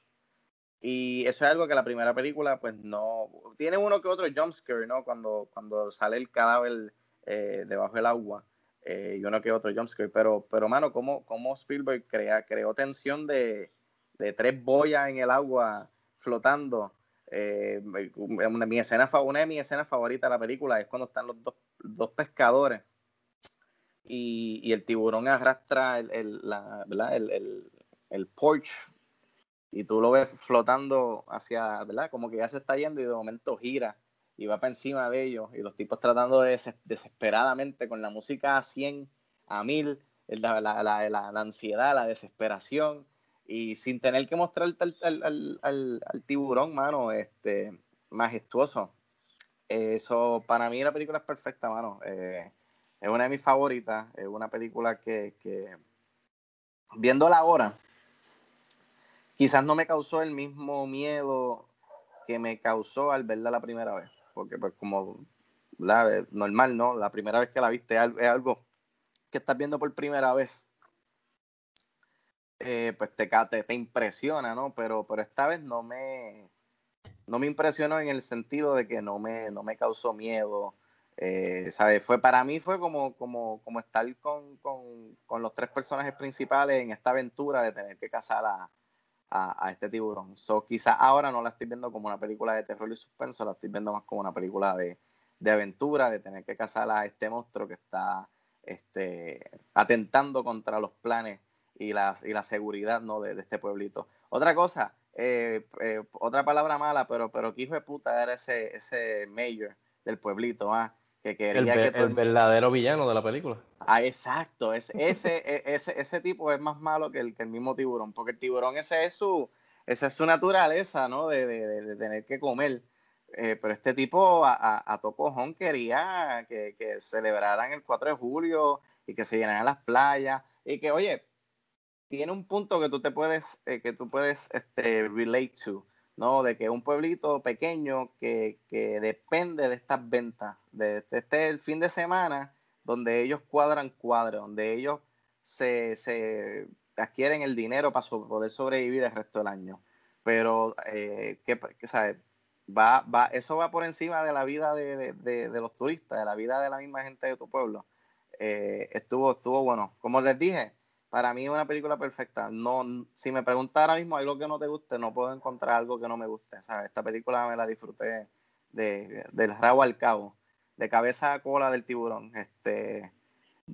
Y eso es algo que la primera película, pues no. Tiene uno que otro jump scare, ¿no? Cuando, cuando sale el cadáver eh, debajo del agua. Eh, y uno que otro jump scare. Pero, pero mano, ¿cómo, cómo Spielberg crea, creó tensión de, de tres boyas en el agua flotando? Eh, una, mi escena, una de mis escenas favoritas de la película es cuando están los dos, dos pescadores y, y el tiburón arrastra el, el, la, ¿verdad? el, el, el porch y tú lo ves flotando hacia, ¿verdad? Como que ya se está yendo y de momento gira y va para encima de ellos y los tipos tratando de des- desesperadamente con la música a 100, a 1000, el- la, la, la, la- ansiedad, la desesperación y sin tener que mostrarte al, al, al- al tiburón, mano, este, majestuoso. Eso, para mí la película es perfecta, mano. Eh, es una de mis favoritas, es una película que, que viéndola ahora, quizás no me causó el mismo miedo que me causó al verla la primera vez, porque pues como la, normal, ¿no? La primera vez que la viste es al- es algo que estás viendo por primera vez, eh, pues te, te, te impresiona, ¿no? Pero, pero esta vez no me, no me impresionó en el sentido de que no me, no me causó miedo. Eh, ¿sabes? Fue, para mí fue como, como, como estar con, con, con los tres personajes principales en esta aventura de tener que cazar a, a, este tiburón. So, quizás ahora no la estoy viendo como una película de terror y suspenso, la estoy viendo más como una película de, de aventura, de tener que cazar a este monstruo que está este, atentando contra los planes y la, y la seguridad ¿no? de, de este pueblito. Otra cosa, eh, eh, otra palabra mala, pero, pero que hijo de puta era ese, ese mayor del pueblito, ah, que quería El, que ve- todo el verdadero villano de la película. Ah, exacto. Es, ese, e- ese, ese tipo es más malo que el, que el mismo tiburón, porque el tiburón ese es su, esa es su naturaleza, ¿no? De, de- de- de tener que comer. Eh, pero este tipo a, a, a tocojón quería que, que celebraran el 4 de julio y que se llenaran las playas y que, oye, tiene un punto que tú te puedes, eh, que tú puedes este, relate to, ¿no? De que un pueblito pequeño que, que depende de estas ventas, de, de este el fin de semana, donde ellos cuadran cuadros, donde ellos se, se adquieren el dinero para poder sobrevivir el resto del año. Pero, eh, que, ¿sabes? Va, va, eso va por encima de la vida de- de los turistas, de la vida de la misma gente de tu pueblo. Eh, estuvo, estuvo bueno. Como les dije, para mí es una película perfecta. No, si me preguntas ahora mismo algo que no te guste, no puedo encontrar algo que no me guste. ¿sabes? Esta película me la disfruté de, del rabo al cabo, de cabeza a cola del tiburón. Este,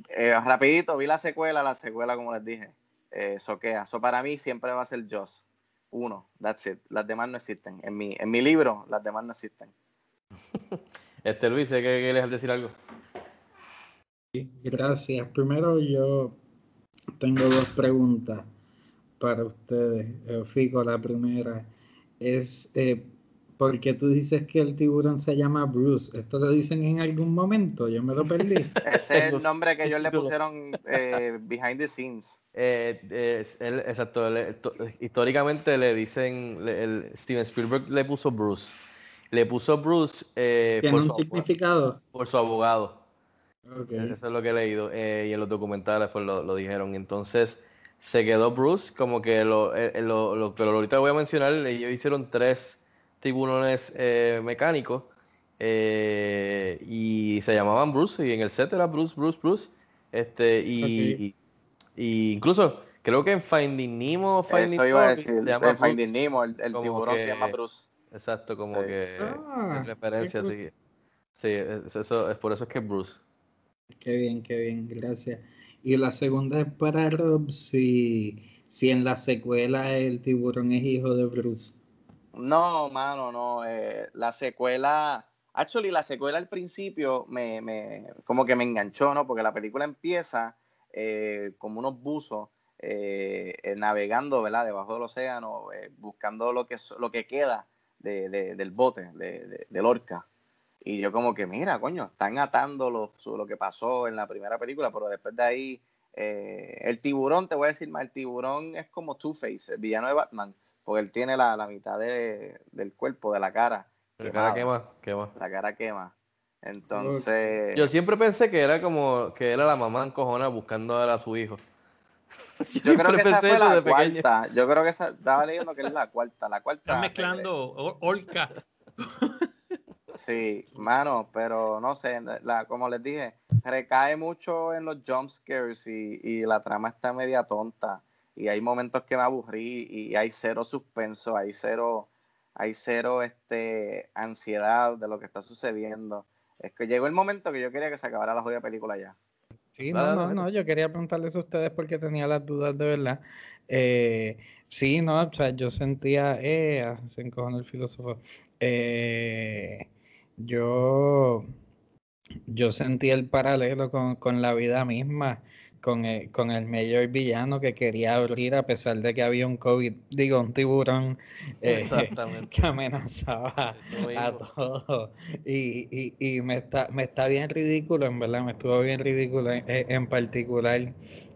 eh, rapidito, vi la secuela, la secuela, como les dije, eh, soquea. Eso para mí siempre va a ser Joss. Uno, that's it. Las demás no existen. En mi, en mi libro, las demás no existen. Este Luis, ¿qué quieres decir algo? Gracias. Primero yo tengo dos preguntas para ustedes. Fico, la primera es, eh, ¿por qué tú dices que el tiburón se llama Bruce? ¿Esto lo dicen en algún momento? Yo me lo perdí. Ese es el nombre que ellos le pusieron eh, behind the scenes. Eh, eh, él- exacto, él- históricamente le dicen, le- el- Steven Spielberg le puso Bruce. Le puso Bruce eh, ¿Tiene por, un su, significado? por su abogado. Ok. Eso es lo que he leído. eh, y en los documentales pues, lo, lo dijeron. Entonces se quedó Bruce, como que lo, eh, eh, lo- lo- pero ahorita voy a mencionar, ellos hicieron tres tiburones eh, mecánicos eh, y se llamaban Bruce y en el set era Bruce, Bruce, Bruce. Este, y, y- y incluso creo que en Finding Nemo, Finding Eso iba a Dory, decir. se En llama Finding Bruce, Nemo, el, tiburón se llama Bruce. Exacto, como Sí. que Ah, en referencia, qué sí. Sí, es, eso, es por eso es que es Bruce. Qué bien, qué bien, gracias. Y la segunda es para Rob, si, si en la secuela el tiburón es hijo de Bruce. No, mano, no. eh, la secuela, actually, la secuela al principio me, me, como que me enganchó, ¿no? Porque la película empieza eh, como unos buzos eh, eh, navegando, ¿verdad? Debajo del océano, eh, buscando lo que, lo que queda de, de- del bote, de, de- del orca. Y yo como que, mira, coño, están atando lo, su- lo que pasó en la primera película, pero después de ahí, eh, el tiburón, te voy a decir más, el tiburón es como Two-Face, el villano de Batman, porque él tiene la, la mitad de- del cuerpo, de la cara. La cara quema, quema. La cara quema. Entonces... Yo siempre pensé que era como que era la mamá encojona buscando a su hijo. Yo creo que esa fue la cuarta. Yo creo que esa, estaba leyendo que es la cuarta. La cuarta. Están mezclando Orca. Sí, mano, pero no sé, la, como les dije, recae mucho en los jump scares y, y la trama está media tonta. Y hay momentos que me aburrí y hay cero suspenso, hay cero, hay cero este, ansiedad de lo que está sucediendo. Es que llegó el momento que yo quería que se acabara la jodida película ya. Sí, no, no, no, yo quería preguntarles a ustedes porque tenía las dudas de verdad. Eh, sí, no, o sea, yo sentía, eh, se encojona el filósofo. Eh, yo, yo sentí el paralelo con, con la vida misma, con el, con el mayor villano que quería abrir a pesar de que había un COVID, digo, un tiburón eh, que amenazaba a mismo. todo. Y, y, y me está, me está bien ridículo, en verdad, me estuvo bien ridículo en, en particular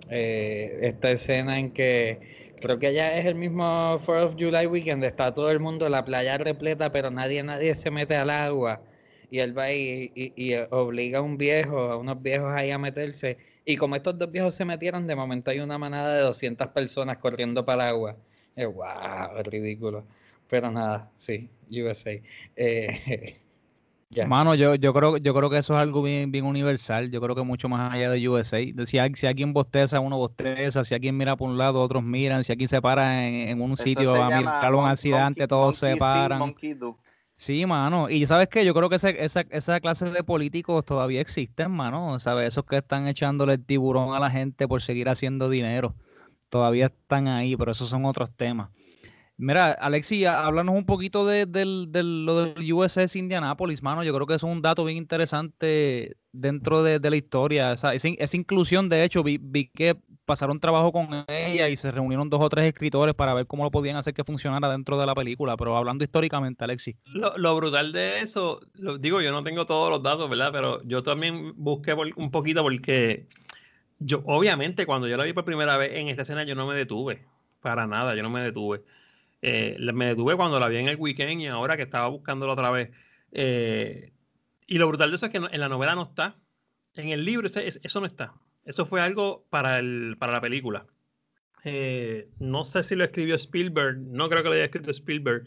eh, esta escena en que creo que ya es el mismo 4 of July weekend, está todo el mundo, la playa repleta, pero nadie, nadie se mete al agua. Y él va y, y, y obliga a un viejo, a unos viejos ahí a meterse. Y como estos dos viejos se metieron, de momento hay una manada de 200 personas corriendo para el agua. Eh, wow, es ridículo. Pero nada, sí, USA. Eh, ya. Mano, yo, yo creo, yo creo que eso es algo bien, bien universal. Yo creo que mucho más allá de USA. Si, hay- si alguien bosteza, uno bosteza. Si alguien mira por un lado, otros miran. Si alguien se para en, en un Eso sitio a mirar un accidente, monkey- todos se paran. monkey do. Sí, mano. Y sabes qué, yo creo que ese- esa, esa clase de políticos todavía existen, mano. ¿Sabes? Esos que están echándole el tiburón a la gente por seguir haciendo dinero. Todavía están ahí, pero esos son otros temas. Mira, Alexi, há- háblanos un poquito de, del- lo del USS Indianapolis, mano. Yo creo que es un dato bien interesante dentro de, de la historia. Esa, esa esa inclusión, de hecho, vi, vi que pasaron trabajo con ella y se reunieron dos o tres escritores para ver cómo lo podían hacer que funcionara dentro de la película. Pero hablando históricamente, Alexi. Lo, brutal de eso, digo, yo no tengo todos los datos, ¿verdad? Pero yo también busqué un poquito porque yo, obviamente, cuando yo la vi por primera vez en esta escena, yo no me detuve. Para nada, yo no me detuve. Eh, me detuve cuando la vi en el weekend y ahora que estaba buscándola otra vez. Eh, y lo brutal de eso es que en la novela no está. En el libro eso no está. Eso fue algo para, el, para la película. Eh, no sé si lo escribió Spielberg, no creo que lo haya escrito Spielberg.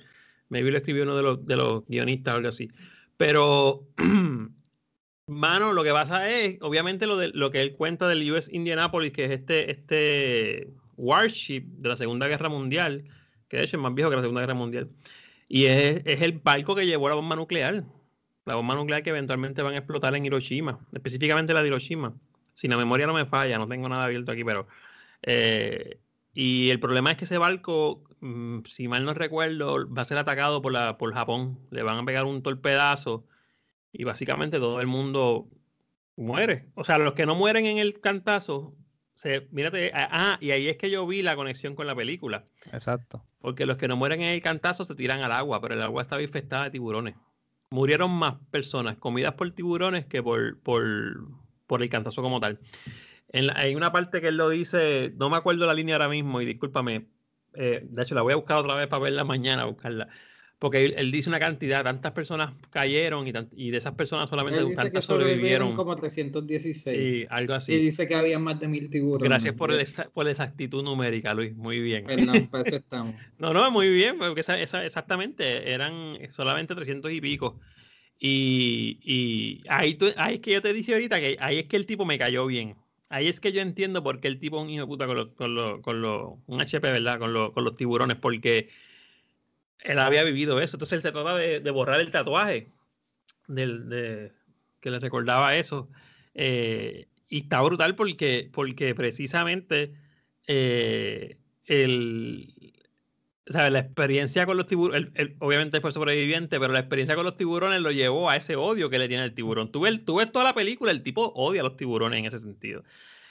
Maybe lo escribió uno de los, de los guionistas o algo así. Pero, mano, lo que pasa es, obviamente, lo, de, lo que él cuenta del US Indianapolis, que es este, este warship de la Segunda Guerra Mundial, que de hecho es más viejo que la Segunda Guerra Mundial. Y es, es el barco que llevó la bomba nuclear. La bomba nuclear que eventualmente van a explotar en Hiroshima, específicamente la de Hiroshima. Si la memoria no me falla, no tengo nada abierto aquí, pero. eh, y el problema es que ese barco, mm, si mal no recuerdo, va a ser atacado por, la, por Japón. Le van a pegar un torpedazo y básicamente todo el mundo muere. O sea, los que no mueren en el cantazo, se, mírate, ah, ah, y ahí es que yo vi la conexión con la película. Exacto. Porque los que no mueren en el cantazo se tiran al agua, pero el agua estaba infestada de tiburones. Murieron más personas comidas por tiburones que por, por, por el cantazo como tal. En la- hay una parte que él lo dice, no me acuerdo la línea ahora mismo, y discúlpame, eh, de hecho la voy a buscar otra vez para verla mañana, buscarla. Porque él, él dice una cantidad, tantas personas cayeron y, tant- y de esas personas solamente Él dice que tantas sobrevivieron sobrevivieron. como 316. Sí, algo así. Y dice que había más de mil tiburones. Gracias por, el por la exactitud numérica, Luis. Muy bien. Perdón, para eso estamos. No, no, muy bien, porque esa, esa- exactamente, eran solamente 300 y pico. Y, y ahí, tú- ahí es que yo te dije ahorita que ahí es que el tipo me cayó bien. Ahí es que yo entiendo por qué el tipo es un hijo puta con los, con los, con los- un HP, ¿verdad? Con los, con los tiburones, porque él había vivido eso. Entonces él se trata de, de borrar el tatuaje del, de, que le recordaba eso. Eh, y está brutal porque, porque precisamente eh, el, ¿sabes? La experiencia con los tiburones, obviamente fue sobreviviente, pero la experiencia con los tiburones lo llevó a ese odio que le tiene el tiburón. Tú ves, tú ves toda la película, el tipo odia a los tiburones en ese sentido.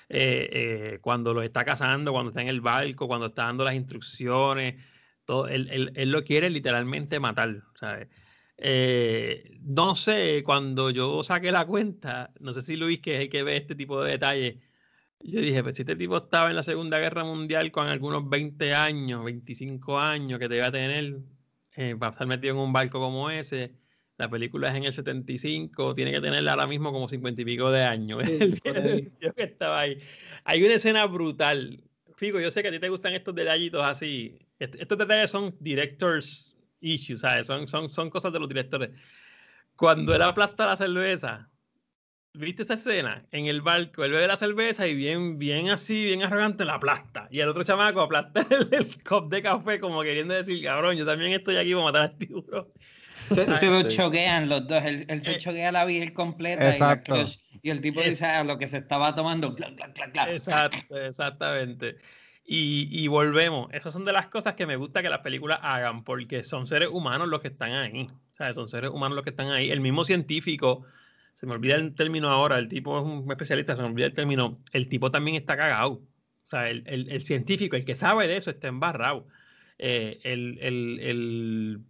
Eh, eh, cuando los está cazando, cuando está en el barco, cuando está dando las instrucciones, todo, él, él, lo quiere literalmente matar, ¿sabes? Eh, no sé, cuando yo saqué la cuenta, no sé si Luis, que es el que ve este tipo de detalles, yo dije, pues si este tipo estaba en la Segunda Guerra Mundial con algunos 20 años, 25 años que te iba a tener, eh, para estar metido en un barco como ese, la película es en el 75, tiene que tener ahora mismo como 50 y pico de años. yo que estaba ahí. Hay una escena brutal. Figo, yo sé que a ti te gustan estos detallitos así. estos detalles son directors issues, ¿sabes? Son, son, son cosas de los directores. Cuando él aplasta la cerveza, ¿viste esa escena? En el barco, él bebe la cerveza y bien, bien así, bien arrogante, la aplasta. Y el otro chamaco aplasta el, el cop de café como queriendo decir, cabrón, yo también estoy aquí para matar al tiburón. Se, lo choquean los dos. Él, se eh, choquea la virgen completa Exacto. y, el tipo dice a ah, lo que se estaba tomando. Exacto, exactamente. Y, volvemos. Esas son de las cosas que me gusta que las películas hagan, porque son seres humanos los que están ahí. O sea, son seres humanos los que están ahí. El mismo científico, se me olvida el término ahora, el tipo es un especialista, se me olvida el término. El tipo también está cagado. O sea, el, el, científico, el que sabe de eso, está embarrado. Eh, el, el, el,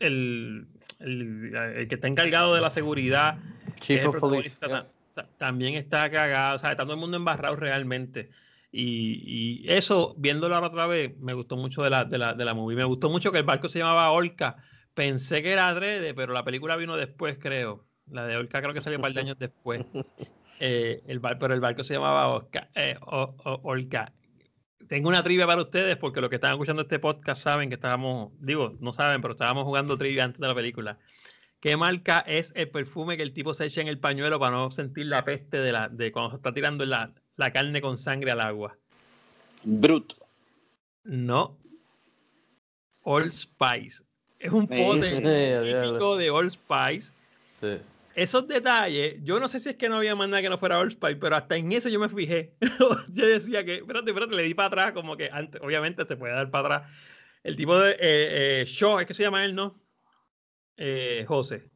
el, el, que está encargado de la seguridad, también está cagado. O sea, está todo el mundo embarrado realmente. Y, eso, viéndolo otra vez, me gustó mucho de la, de, la, de la movie. Me gustó mucho que el barco se llamaba Orca. Pensé que era Adrede, pero la película vino después, creo. La de Orca creo que salió un par de años después. Eh, el pero el barco se llamaba Orca, eh, Orca. Tengo una trivia para ustedes porque los que están escuchando este podcast saben que estábamos, digo, no saben, pero estábamos jugando trivia antes de la película. ¿Qué marca es el perfume que el tipo se echa en el pañuelo para no sentir la peste de, la, de cuando se está tirando la, la carne con sangre al agua? Brut. No. Old Spice. Es un pote típico de Old Spice. Esos detalles, yo no sé si es que no había más nada que no fuera Old Spice, pero hasta en eso yo me fijé. yo decía que, espérate, espérate, le di para atrás, como que antes, obviamente se puede dar para atrás. El tipo de eh, eh, Shaw, es que se llama él, ¿no? Eh, José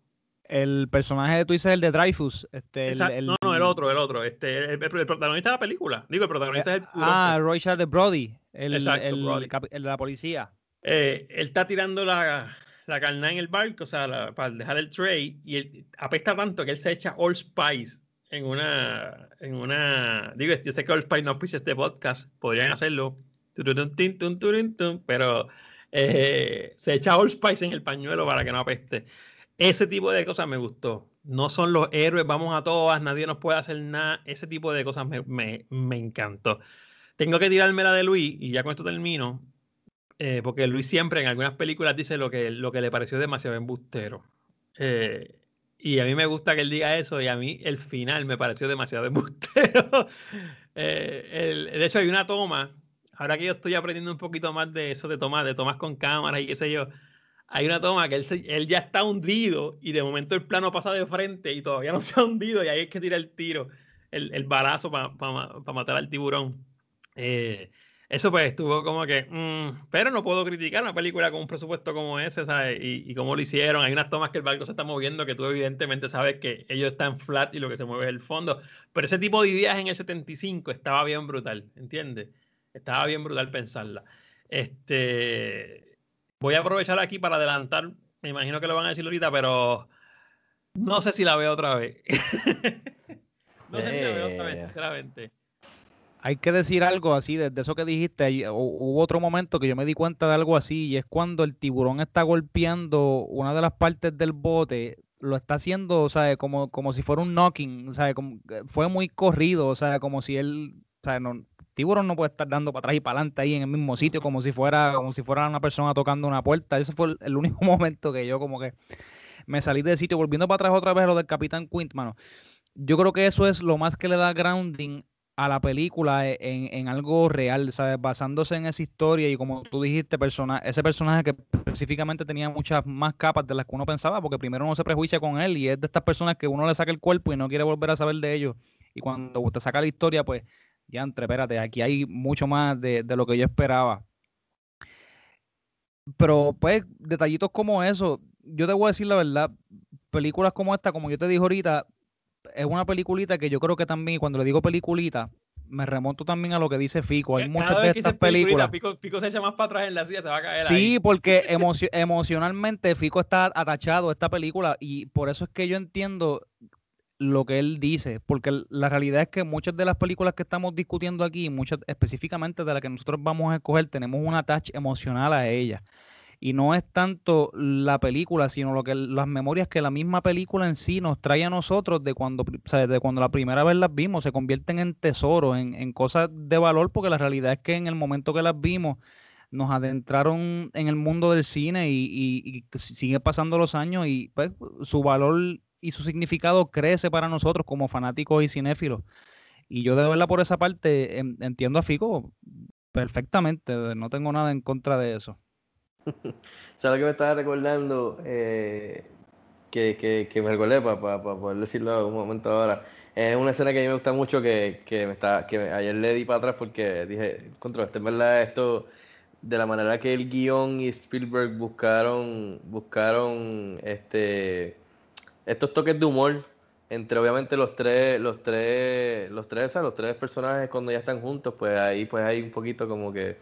el personaje de tú dices el de Dreyfus. Este, el, no, no, el otro, el otro. Este, el, protagonista de la película. Digo, el protagonista es el. Ah, Roy de Brody, el, el, de la policía. Eh, él está tirando la, la carne en el barco, o sea, para dejar el tray, y él apesta tanto que él se echa All Spice en una. En una digo, yo sé que All Spice no pisa este podcast, podrían hacerlo. Pero eh, se echa All Spice en el pañuelo para que no apeste. Ese tipo de cosas me gustó. No son los héroes, vamos a todas, nadie nos puede hacer nada. Ese tipo de cosas me, encantó. Tengo que tirarme la de Luis, y ya con esto termino, eh, porque Luis siempre en algunas películas dice lo que, lo que le pareció demasiado embustero. Eh, y a mí me gusta que él diga eso, y a mí el final me pareció demasiado embustero. Eh, de hecho, hay una toma, ahora que yo estoy aprendiendo un poquito más de eso, de tomas, de tomas con cámaras y qué sé yo, hay una toma que él, él, ya está hundido y de momento el plano pasa de frente y todavía no se ha hundido y ahí es que tira el tiro, el, el balazo para matar al tiburón. Eso pues estuvo como que, mm, pero no puedo criticar una película con un presupuesto como ese, ¿sabes? Y, y cómo lo hicieron. Hay unas tomas que el barco se está moviendo que tú evidentemente sabes que ellos están flat y lo que se mueve es el fondo. Pero ese tipo de ideas en el 75 estaba bien brutal, ¿entiendes? Estaba bien brutal pensarla. Este, Voy a aprovechar aquí para adelantar. Me imagino que lo van a decir ahorita, pero no sé si la veo otra vez. no sé si la veo otra vez, sinceramente. Hay que decir algo así, desde eso que dijiste, hubo otro momento que yo me di cuenta de algo así, y es cuando el tiburón está golpeando una de las partes del bote, lo está haciendo, o sea, como, como si fuera un knocking, o sea, como, fue muy corrido, o sea, como si él, sea, no, tiburón no puede estar dando para atrás y para adelante ahí en el mismo sitio como si fuera como si fuera una persona tocando una puerta. Ese fue el, único momento que yo como que me salí del sitio volviendo para atrás otra vez lo del Capitán Quint, mano. Yo creo que eso es lo más que le da grounding a la película e, en, algo real, ¿sabes? Basándose en esa historia y como tú dijiste, persona, ese personaje que específicamente tenía muchas más capas de las que uno pensaba, porque primero uno se prejuicia con él y es de estas personas que uno le saca el cuerpo y no quiere volver a saber de ellos. Y cuando usted saca la historia, pues ya, entre, espérate, aquí hay mucho más de, lo que yo esperaba. pero pues detallitos como eso, yo te voy a decir la verdad, películas como esta, como yo te dije ahorita, es una peliculita que yo creo que también, cuando le digo peliculita, me remonto también a lo que dice Fico. Hay muchas de estas películas. Fico, se echa más para atrás en la silla, se va a caer. Sí, porque emocionalmente Fico está atachado a esta película y por eso es que yo entiendo lo que él dice, porque la realidad es que muchas de las películas que estamos discutiendo aquí, muchas específicamente de las que nosotros vamos a escoger, tenemos un attach emocional a ellas y no es tanto la película, sino lo que las memorias que la misma película en sí nos trae a nosotros de cuando, de cuando la primera vez las vimos, se convierten en tesoros, en, cosas de valor, porque la realidad es que en el momento que las vimos nos adentraron en el mundo del cine y, sigue pasando los años y pues, su valor y su significado crece para nosotros como fanáticos y cinéfilos. Y yo de verdad por esa parte entiendo a Fico perfectamente, no tengo nada en contra de eso. ¿Sabes lo que me estaba recordando? Eh, que, que, me recordé para poder decirlo un momento ahora. Es una escena que a mí me gusta mucho que, que me está, que ayer le di para atrás porque dije, contra es verdad esto, de la manera que el guion y Spielberg buscaron, buscaron este estos toques de humor entre obviamente los tres, los tres, los tres, los tres personajes cuando ya están juntos, pues ahí pues hay un poquito como que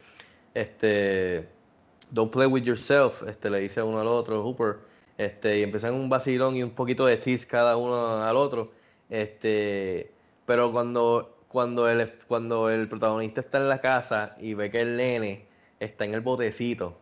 este Don't play with yourself, este, le dice uno al otro, Hooper, este, y empiezan un vacilón y un poquito de tease cada uno al otro, este, pero cuando, cuando, el, cuando el protagonista está en la casa y ve que el nene está en el botecito,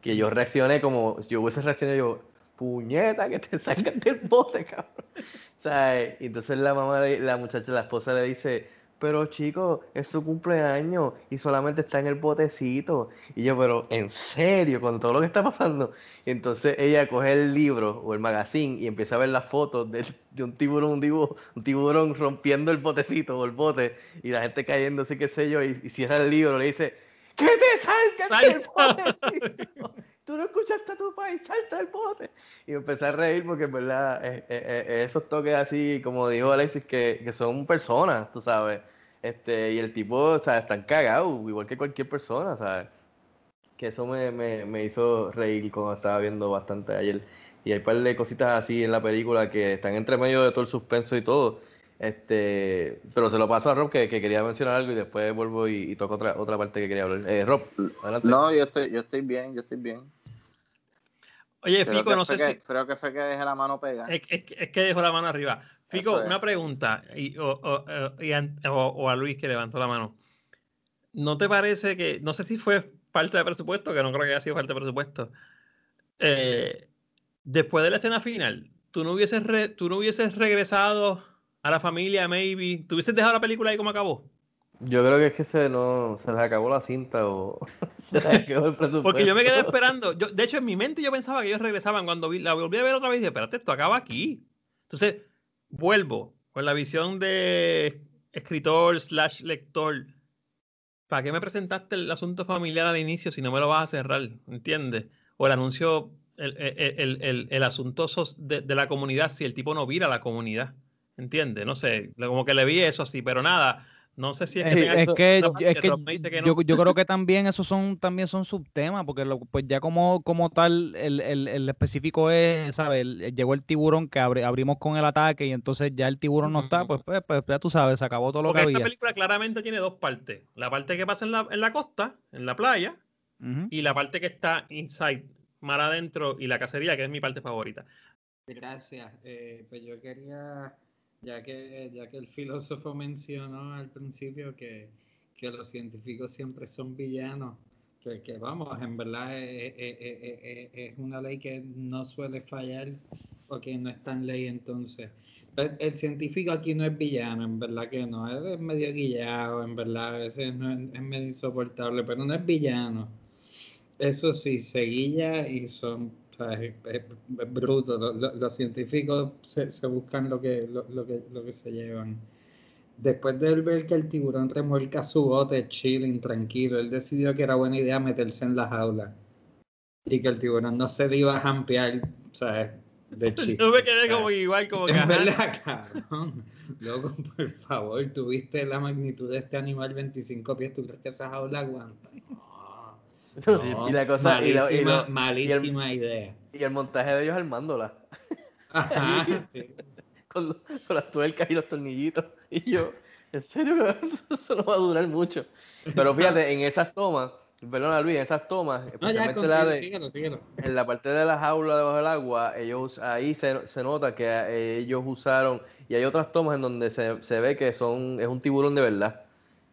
que yo reaccioné como, yo hubiese reaccionado yo, puñeta, que te salgan del bote, cabrón. O sea, entonces la mamá, la muchacha, la esposa le dice, pero chico, es su cumpleaños y solamente está en el botecito. Y yo, pero en serio, con todo lo que está pasando. Y entonces ella coge el libro o el magazine y empieza a ver las fotos de, un tiburón, un dibujo, un tiburón rompiendo el botecito o el bote y la gente cayendo, así que sé yo, y, cierra el libro, le dice, ¡que te salgas del botecito! Tú no escuchaste a tu país, salta del bote. Y empecé a reír porque en verdad eh, eh, eh, esos toques así, como dijo Alexis, que, que son personas, tú sabes este, y el tipo, o sea, están cagados, igual que cualquier persona, ¿sabes? Que eso me, me, me hizo reír cuando estaba viendo bastante ayer. Y hay un par de cositas así en la película que están entre medio de todo el suspenso y todo. Este, pero se lo paso a Rob que, que quería mencionar algo y después vuelvo y, toco otra, otra parte que quería hablar. Rob, adelante. No, yo estoy, yo estoy bien, yo estoy bien. Oye, Fico, no sé si. Creo que fue que dejé la mano pegada. Es, es, que dejó la mano arriba. Fico, una pregunta, y, o, o, a Luis que levantó la mano. ¿No te parece que, no sé si fue falta de presupuesto, que no creo que haya sido falta de presupuesto, eh, después de la escena final, tú no hubieses, tú no hubieses regresado a la familia, maybe, ¿tú hubieses dejado la película ahí como acabó? Yo creo que es que se, no, se les acabó la cinta o se les acabó el presupuesto. Porque yo me quedé esperando. Yo, de hecho, en mi mente yo pensaba que ellos regresaban. Cuando la volví a ver otra vez, dije, espérate, esto acaba aquí. Entonces, vuelvo con la visión de escritor slash lector. ¿Para qué me presentaste el asunto familiar al inicio si no me lo vas a cerrar? ¿Entiendes? O el anuncio, el, el, el, el asunto de, de, la comunidad si el tipo no vira a la comunidad. ¿Entiendes? No sé, como que le vi eso así, pero nada no sé si es que, es que, yo, yo, creo que también esos son también son subtemas, porque pues ya como, como tal el, el, el específico es, ¿sabes? llegó el tiburón que abrimos con el ataque y entonces ya el tiburón no está, pues, pues, pues, ya tú sabes, se acabó todo lo que había. Esta película claramente tiene dos partes. La parte que pasa en la, en la costa, en la playa, y la parte que está inside, mar adentro y la cacería, que es mi parte favorita. Gracias. Eh, pues yo quería ya que, ya que el filósofo mencionó al principio que, los científicos siempre son villanos, que, vamos, en verdad es, una ley que no suele fallar porque no es tan ley entonces. El, científico aquí no es villano, en verdad que no, es medio guillado, en verdad, a veces no es, es medio insoportable, pero no es villano. Eso sí, se guilla y son es, bruto. Los, científicos se, buscan lo que, lo, que, lo que se llevan. Después de ver que el tiburón remolca su bote chilling, tranquilo, él decidió que era buena idea meterse en la jaula. Y que el tiburón no se iba a jampear, ¿sabes? De chiste. Yo me quedé como igual, como que. verdad, cabrón. Loco, por favor, tuviste la magnitud de este animal 25 pies, ¿tú crees que esa jaula aguanta? Y la cosa, malísima, malísima idea. Y el montaje de ellos armándola. Ajá, con, con, las tuercas y los tornillitos. Y yo, en serio, eso, no va a durar mucho. Pero fíjate, en esas tomas, perdona Luis, en esas tomas, especialmente la de, en la parte de la jaula debajo del agua, ellos ahí se, se nota que eh, ellos usaron, y hay otras tomas en donde se, se ve que son, es un tiburón de verdad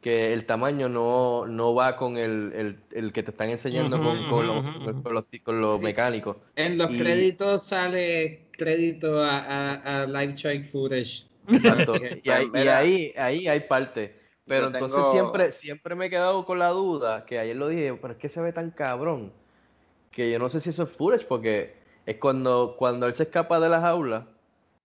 que el tamaño no, no va con el, el, el, que te están enseñando con, con, los, con, los, mecánicos. En los créditos sale crédito a, a, a Live Check Footage. Exacto. y, ahí, ahí hay parte. Pero entonces siempre, siempre me he quedado con la duda, que ayer lo dije, pero es que se ve tan cabrón, que yo no sé si eso es footage, porque es cuando, cuando él se escapa de la jaula,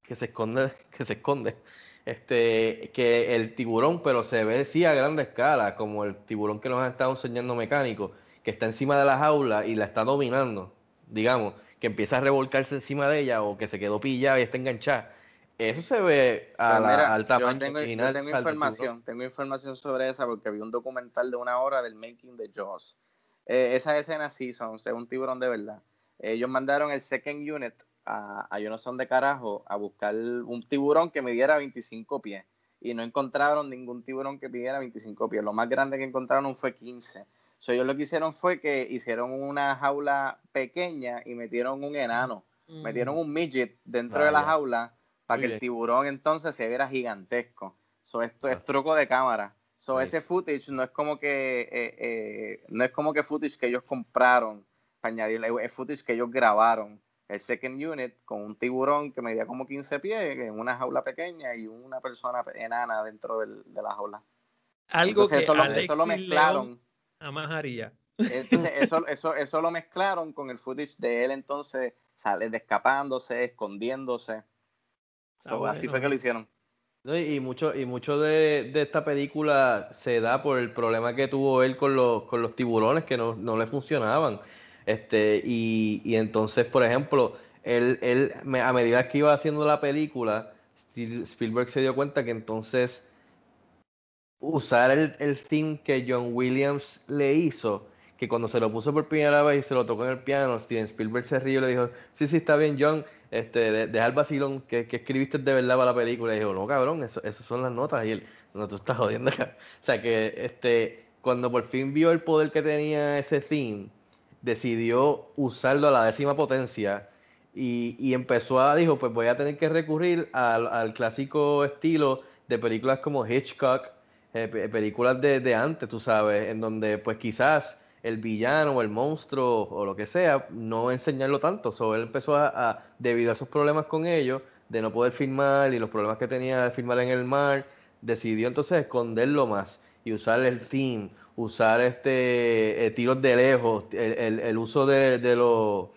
que se esconde, que se esconde este, que el tiburón, pero se ve sí a grande escala, como el tiburón que nos ha estado enseñando mecánico, que está encima de la jaula y la está dominando, digamos, que empieza a revolcarse encima de ella o que se quedó pillada y está enganchada. Eso se ve a pues al tamaño tengo, final, tengo información, tengo información sobre esa porque vi un documental de una hora del making de Jaws. Eh, esa escena sí son, es un tiburón de verdad. Ellos mandaron el second unit a, yo no sé dónde carajo a buscar un tiburón que midiera 25 pies y no encontraron ningún tiburón que midiera 25 pies. Lo más grande que encontraron fue 15. So, ellos lo que hicieron fue que hicieron una jaula pequeña y metieron un enano, mm. metieron un midget dentro de la jaula para que el tiburón entonces se viera gigantesco. So, esto es truco de cámara. So, ese footage no es como que eh, eh, no es como que footage que ellos compraron para añadirle, es footage que ellos grabaron el second unit con un tiburón que medía como 15 pies en una jaula pequeña y una persona enana dentro del, de la jaula. Algo que eso, lo, eso lo mezclaron. Amajaría. Entonces, eso, eso, eso lo mezclaron con el footage de él entonces sale escapándose, escondiéndose. Así fue que lo hicieron. y mucho, y mucho de, de, esta película se da por el problema que tuvo él con los, con los tiburones que no, no le funcionaban. Este, y, y entonces, por ejemplo, él, él, a medida que iba haciendo la película, Spielberg se dio cuenta que entonces usar el, el theme que John Williams le hizo, que cuando se lo puso por primera vez y se lo tocó en el piano, Steven Spielberg se rió y le dijo, sí, sí, está bien, John, este, deja el vacilón que, que, escribiste de verdad para la película. Y dijo, no, cabrón, eso, esas son las notas. Y él, no, tú estás jodiendo. o sea, que este, cuando por fin vio el poder que tenía ese theme, decidió usarlo a la décima potencia y, empezó a, dijo, pues voy a tener que recurrir al, clásico estilo de películas como Hitchcock, eh, películas de, antes, tú sabes, en donde pues quizás el villano o el monstruo o lo que sea, no enseñarlo tanto. So, él empezó a, debido a esos problemas con ellos, de no poder filmar y los problemas que tenía de filmar en el mar, decidió entonces esconderlo más y usar el theme usar este eh, tiros de lejos, el, el, uso de, de los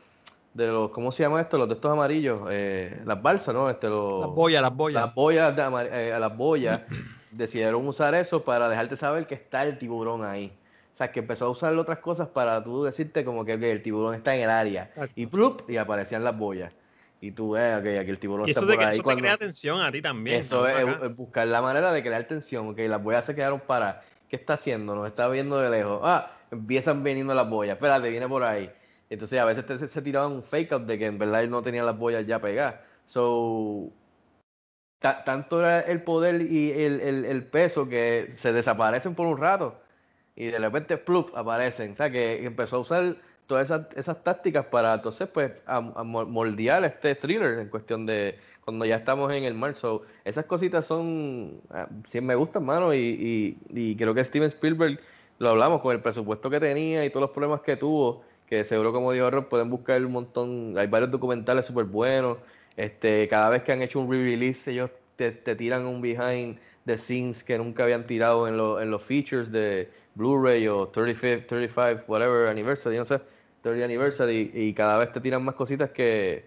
de los, ¿cómo se llama esto? Los de estos amarillos, eh, las balsas, ¿no? Este, los, las boyas, las boyas. Las boyas, de, eh, las boyas, decidieron usar eso para dejarte saber que está el tiburón ahí. O sea, que empezó a usar otras cosas para tú decirte como que el tiburón está en el área. Y plup, y aparecían las boyas. Y tú ves, que aquí el tiburón está por ahí. Eso te crea tensión a ti también. Eso es, buscar la manera de crear tensión. Que las boyas se quedaron para ¿qué está haciendo? Nos está viendo de lejos. Ah, empiezan viniendo las boyas. Espérate, viene por ahí. Entonces a veces se, tiraban un fake out de que en verdad no tenía las boyas ya pegadas. So, tanto era el poder y el, peso que se desaparecen por un rato y de repente plup aparecen. O sea que empezó a usar todas esas, esas tácticas para entonces pues a moldear este thriller en cuestión de cuando ya estamos en el mar. esas cositas son, ah, sí me gustan, mano, y, y, creo que Steven Spielberg, lo hablamos con el presupuesto que tenía y todos los problemas que tuvo, que seguro como dijo Rob, pueden buscar un montón, hay varios documentales súper buenos, este, cada vez que han hecho un re-release ellos te, tiran un behind the scenes que nunca habían tirado en, en los features de Blu-ray o 35, 35, whatever, anniversary, no sé, 30 anniversary, y cada vez te tiran más cositas que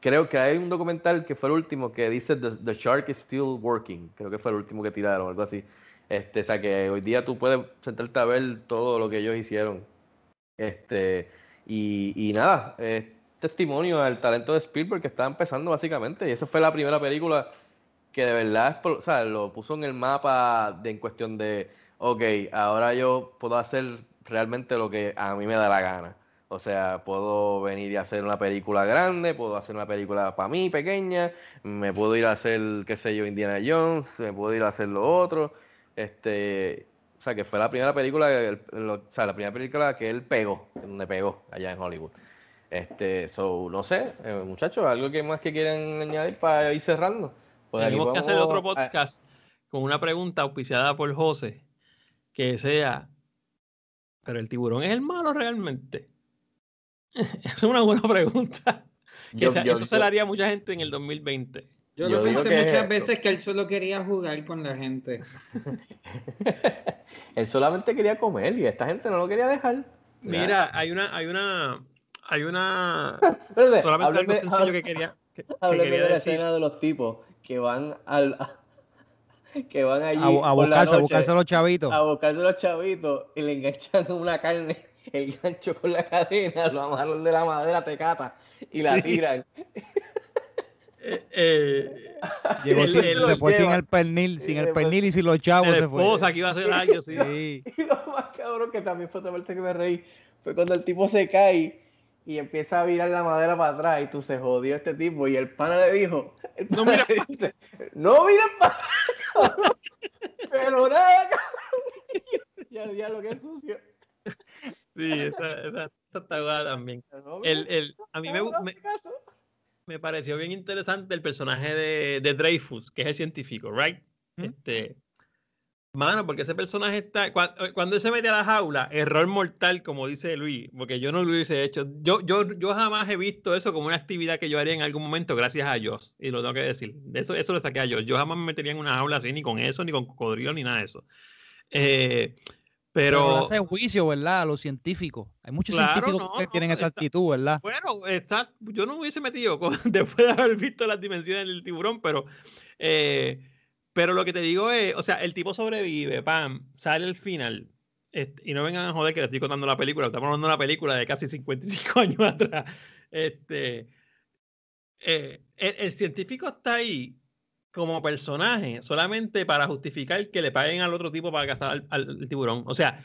creo que hay un documental que fue el último que dice The, Shark is Still Working. Creo que fue el último que tiraron, algo así. Este, o sea que hoy día tú puedes sentarte a ver todo lo que ellos hicieron. Este, y, nada, es testimonio al talento de Spielberg que está empezando básicamente. Y esa fue la primera película que de verdad o lo puso en el mapa de, en cuestión de, ok, ahora yo puedo hacer realmente lo que a mí me da la gana. O sea, puedo venir y hacer una película grande, puedo hacer una película para mí pequeña, me puedo ir a hacer, qué sé yo, Indiana Jones, me puedo ir a hacer lo otro. Este, o sea, que fue la primera película, o sea, la primera película que él pegó, donde pegó allá en Hollywood. Este, so, no sé, eh, muchachos, algo que más que quieran añadir para ir cerrando. Pues Tenemos que hacer otro podcast con una pregunta auspiciada por José, que sea, pero el tiburón es el malo realmente. Es una buena pregunta. eso se le haría a mucha gente en el 2020. Yo, lo pensé muchas veces que él solo quería jugar con la gente. él solamente quería comer y esta gente no lo quería dejar. Mira, hay una, hay una, hay una. solamente algo sencillo que quería. Que, de la escena de los tipos que van al que van allí a, a, buscarse, a buscarse a los chavitos. A buscarse a los chavitos y le enganchan una carne el gancho con la cadena, lo amarran de la madera tecata y la tiran. Eh, eh, Llegó se fue sin el pernil, sin el pernil y sin los chavos se fue. que iba a hacer algo, sí. Y lo más cabrón que también fue otra parte que me reí fue cuando el tipo se cae y empieza a virar la madera para atrás y tú se jodió este tipo y el pana le dijo, no mira dice, no miren para atrás, pero nada, cabrón. ya, ya lo que es sucio. Sí, esa, está también. El, el, a mí me, me, me, pareció bien interesante el personaje de, de Dreyfus, que es el científico, ¿right? Este, mano, porque ese personaje está. Cuando, eh, cuando, él se mete a la jaula, error mortal, como dice Luis, porque yo no lo hubiese hecho. Yo, yo, yo jamás he visto eso como una actividad que yo haría en algún momento, gracias a Dios, y lo tengo que decir. Eso, eso lo saqué a Dios. Yo jamás me metería en una jaula así, ni con eso, ni con cocodrilo, ni nada de eso. Eh, pero, hace juicio, ¿verdad? A los científicos. Hay muchos científicos que tienen esa actitud, ¿verdad? Bueno, está, yo no me hubiese metido después de haber visto las dimensiones del tiburón, pero, eh, pero lo que te digo es, o sea, el tipo sobrevive, pam, sale al final. y no vengan a joder que le estoy contando la película, estamos hablando de una película de casi 55 años atrás. Este, eh, el científico está ahí como personaje solamente para justificar que le paguen al otro tipo para cazar al, tiburón. O sea,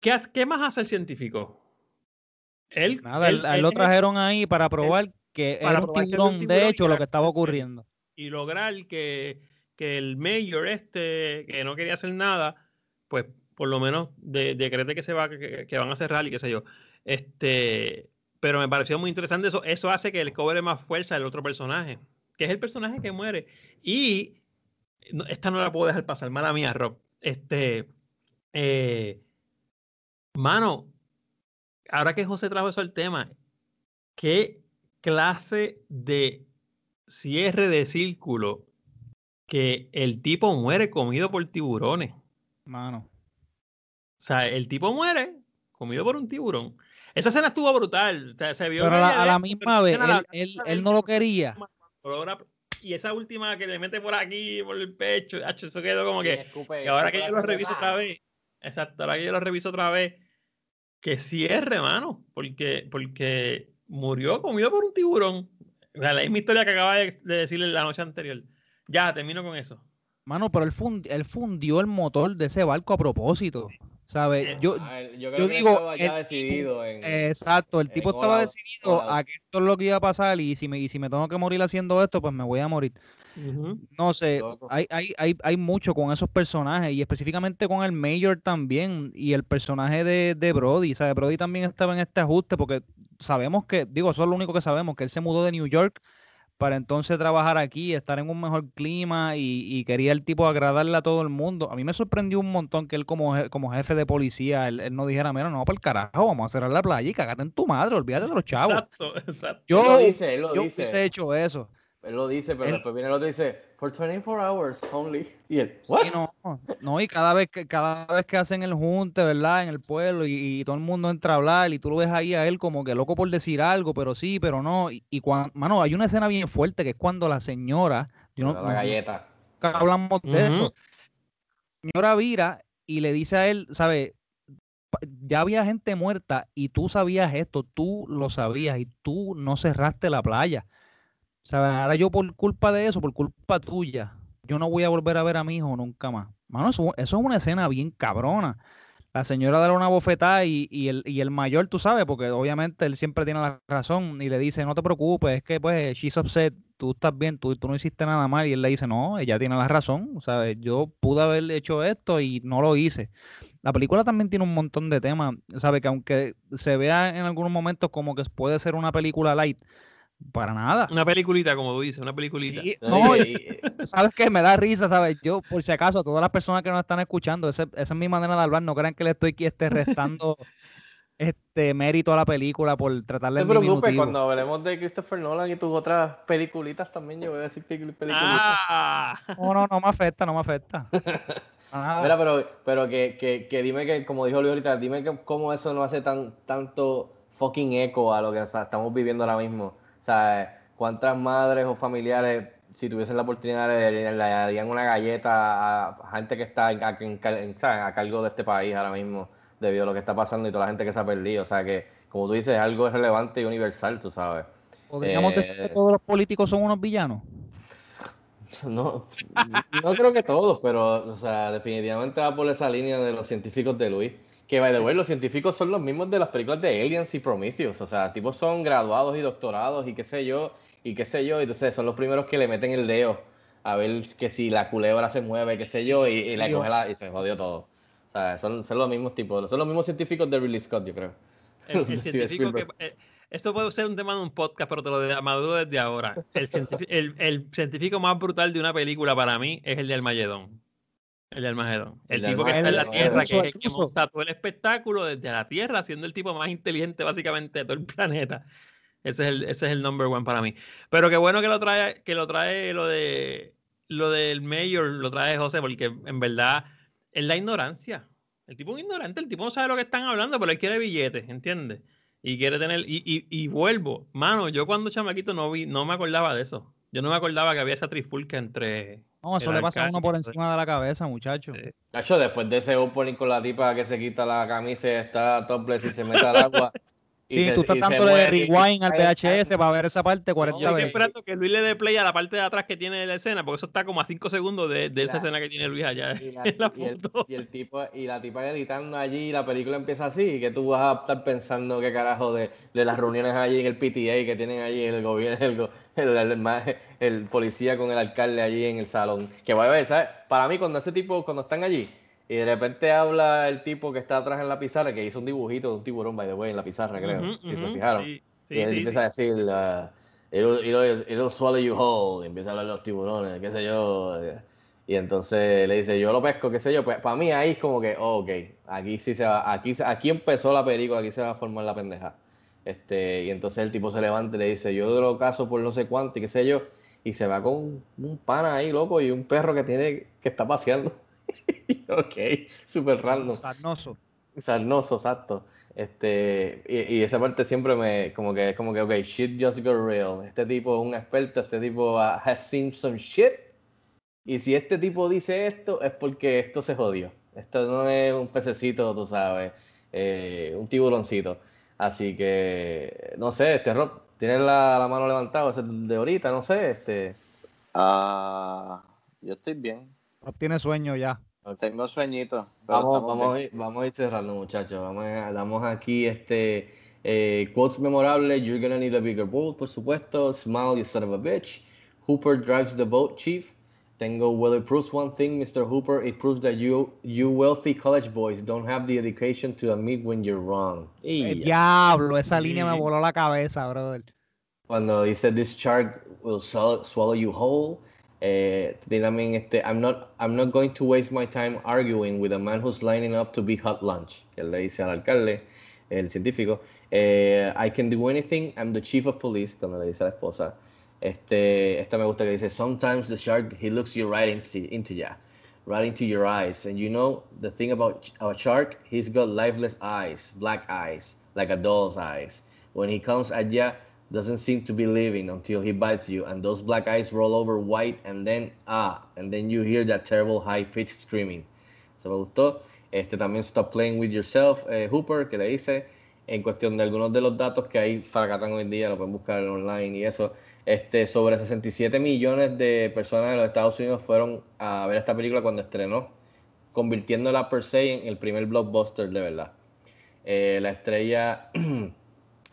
¿qué, ¿qué, más hace el científico? Él, Nada, él, lo trajeron ahí para probar que era un tiburón, de hecho, lo que estaba ocurriendo. Y lograr que, que, el mayor este, que no quería hacer nada, pues por lo menos decrete que se va, que, que, van a cerrar y qué sé yo. Este, pero me pareció muy interesante eso. Eso hace que él cobre más fuerza el otro personaje que es el personaje que muere. Y esta no la puedo dejar pasar, mala mía, Rob. Este, eh, mano, ahora que José trajo eso al tema, ¿qué clase de cierre de círculo que el tipo muere comido por tiburones? Mano. O sea, el tipo muere comido por un tiburón. Esa escena estuvo brutal. O sea, se vio Pero a la, misma vez, él, él, no lo quería y esa última que le mete por aquí, por el pecho, eso quedó como que. ahora que yo lo reviso otra vez, exacto, ahora que yo lo reviso otra vez, que cierre, hermano, porque, porque murió comido por un tiburón. la misma historia que acaba de, decirle la noche anterior. Ya, termino con eso. Mano, pero él, él fundió el motor de ese barco a propósito. ¿Sabes? Eh, yo, ah, yo, yo digo. Estaba ya decidido en, exacto, el tipo estaba decidido a que esto es lo que iba a pasar y si, me, y si me tengo que morir haciendo esto, pues me voy a morir. No sé, hay, hay, hay, hay, mucho con esos personajes y específicamente con el Mayor también y el personaje de, de Brody. ¿sabes? Brody también estaba en este ajuste porque sabemos que, digo, eso es lo único que sabemos, que él se mudó de New York para entonces trabajar aquí, estar en un mejor clima y, quería el tipo agradarle a todo el mundo. A mí me sorprendió un montón que él como, como jefe de policía, él, no dijera, mira, no, para el carajo, vamos a cerrar la playa y cagate en tu madre, olvídate de los chavos. Exacto, exacto. Yo, lo dice, él lo yo dice. hubiese hecho eso. Él lo dice, pero después viene el otro y dice, for 24 hours only. Y él, no, no, y cada vez que cada vez que hacen el junte, ¿verdad? En el pueblo y, todo el mundo entra a hablar y tú lo ves ahí a él como que loco por decir algo, pero sí, pero no. Y, cuando, mano, hay una escena bien fuerte que es cuando la señora, yo no, la galleta. hablamos de eso. La señora vira y le dice a él, ¿sabes? Ya había gente muerta y tú sabías esto, tú lo sabías y tú no cerraste la playa Ahora yo por culpa de eso, por culpa tuya, yo no voy a volver a ver a mi hijo nunca más. Mano, eso, es una escena bien cabrona. la señora da una bofetada y, y, el, y el mayor, tú sabes, porque obviamente él siempre tiene la razón y le dice, no te preocupes, es que pues she's upset, tú estás bien, tú, tú no hiciste nada mal y él le dice, no, ella tiene la razón, ¿sabes? Yo pude haber hecho esto y no lo hice. La película también tiene un montón de temas, ¿sabes? Que aunque se vea en algunos momentos como que puede ser una película light, para nada. Una peliculita, como tú dices, una peliculita. no, sabes que me da risa, ¿sabes? Yo, por si acaso, todas las personas que nos están escuchando, esa, es mi manera de hablar, no crean que le estoy aquí este, restando este mérito a la película por tratarle No te preocupes, cuando hablemos de Christopher Nolan y tus otras peliculitas también, yo voy a decir peliculitas. Ah. No, no, no me afecta, no me afecta. Mira, pero, pero que, que, que, dime que, como dijo Luis ahorita, dime que cómo eso no hace tan tanto fucking eco a lo que estamos viviendo ahora mismo sea, ¿cuántas madres o familiares, si tuviesen la oportunidad, le, darían una galleta a gente que está a, cargo de este país ahora mismo, debido a lo que está pasando y toda la gente que se ha perdido? O sea, que, como tú dices, es algo relevante y universal, tú sabes. ¿Podríamos decir que eh, todos los políticos son unos villanos? No, no creo que todos, pero, o sea, definitivamente va por esa línea de los científicos de Luis. Que, by the way, los científicos son los mismos de las películas de Aliens y Prometheus. O sea, tipos son graduados y doctorados y qué sé yo, y qué sé yo. Entonces son los primeros que le meten el dedo a ver que si la culebra se mueve, qué sé yo, y, la coge la, y se jodió todo. O sea, son, son, los mismos tipos, son los mismos científicos de Ridley Scott, yo creo. El, científico que, eh, esto puede ser un tema de un podcast, pero te lo maduro desde ahora. El científico, el, el científico más brutal de una película para mí es el de Armagedón. El de Armagedón. El, tipo que está en la Tierra, que es el que monta todo el espectáculo desde la Tierra, siendo el tipo más inteligente básicamente de todo el planeta. Ese es el, ese es el number one para mí. Pero qué bueno que lo trae, que lo trae lo de lo del mayor, lo trae José, porque en verdad es la ignorancia. El tipo es ignorante, el tipo no sabe lo que están hablando, pero él quiere billetes, ¿entiendes? Y quiere tener, y, y, y vuelvo, mano, yo cuando chamaquito no vi, no me acordaba de eso. Yo no me acordaba que había esa trifulca entre no, eso le pasa a uno por encima de la cabeza, muchacho. Nacho, después de ese opening con la tipa que se quita la camisa y está topless y se mete al agua, Sí, tú estás dándole rewind al VHS para ver esa parte 40 veces. Estoy esperando que Luis le dé play a la parte de atrás que tiene la escena, porque eso está como a 5 segundos de, de esa escena que tiene Luis allá. Y la, y el, tipo, y la tipa editando allí y la película empieza así, y que tú vas a estar pensando qué carajo de, de las reuniones allí en el PTA que tienen allí el gobierno, el, el, el, policía con el alcalde allí en el salón. Que va a ver, ¿sabes? Para mí, cuando ese tipo, cuando están allí, y de repente habla el tipo que está atrás en la pizarra, que hizo un dibujito de un tiburón, by the way, en la pizarra, creo, si se fijaron. y él empieza a decir, uh, it'll, it'll, swallow you whole, y empieza a hablar de los tiburones, qué sé yo. Y entonces le dice, yo lo pesco, qué sé yo. Pues para mí ahí es como que, oh, ok, aquí sí se va, aquí, aquí empezó la película, aquí se va a formar la pendeja. Este, y entonces el tipo se levanta y le dice, yo lo caso por no sé cuánto y qué sé yo. Y se va con un pana ahí, loco, y un perro que tiene, que está paseando. ok, súper random. Sarnoso. Sarnoso, exacto. Este, y, esa parte siempre me, como que, como que, ok, shit just got real. Este tipo es un experto, este tipo has seen some shit. Y si este tipo dice esto, es porque esto se jodió. Esto no es un pececito, tú sabes, eh, un tiburoncito. Así que, no sé, este Rob, tienes la, mano levantada, de ahorita, no sé, este. Ah, yo estoy bien. Rob tiene sueño ya. Tengo sueñito. Vamos, vamos, a ir, vamos a ir cerrando, muchachos. Vamos a, damos aquí este eh, quotes memorables. You're gonna need a bigger boat, por supuesto. Smile, you son of a bitch. Hooper drives the boat, chief. Tengo, well, it proves one thing, Mr. Hooper. It proves that you, you wealthy college boys don't have the education to admit when you're wrong. El diablo, esa línea me voló la cabeza, brother. Cuando dice, this shark will swallow you whole. Eh, también este, I'm not, I'm not going to waste my time arguing with a man who's lining up to be hot lunch. Que le dice al alcalde, el científico, eh, I can do anything, I'm the chief of police, cuando le dice a la esposa. Este, esta me gusta que dice, sometimes the shark, he looks you right into, into ya, right into your eyes. And you know, the thing about a shark, he's got lifeless eyes, black eyes, like a doll's eyes. When he comes at ya, doesn't seem to be living until he bites you and those black eyes roll over white and then ah and then you hear that terrible high pitched screaming. Se me gustó. Este también Stop Playing With Yourself. Eh, Hooper que le dice en cuestión de algunos de los datos que hay fracatan hoy en día lo pueden buscar online y eso. Este sobre 67 millones de personas en los Estados Unidos fueron a ver esta película cuando estrenó convirtiéndola per se en el primer blockbuster de verdad. Eh, la estrella,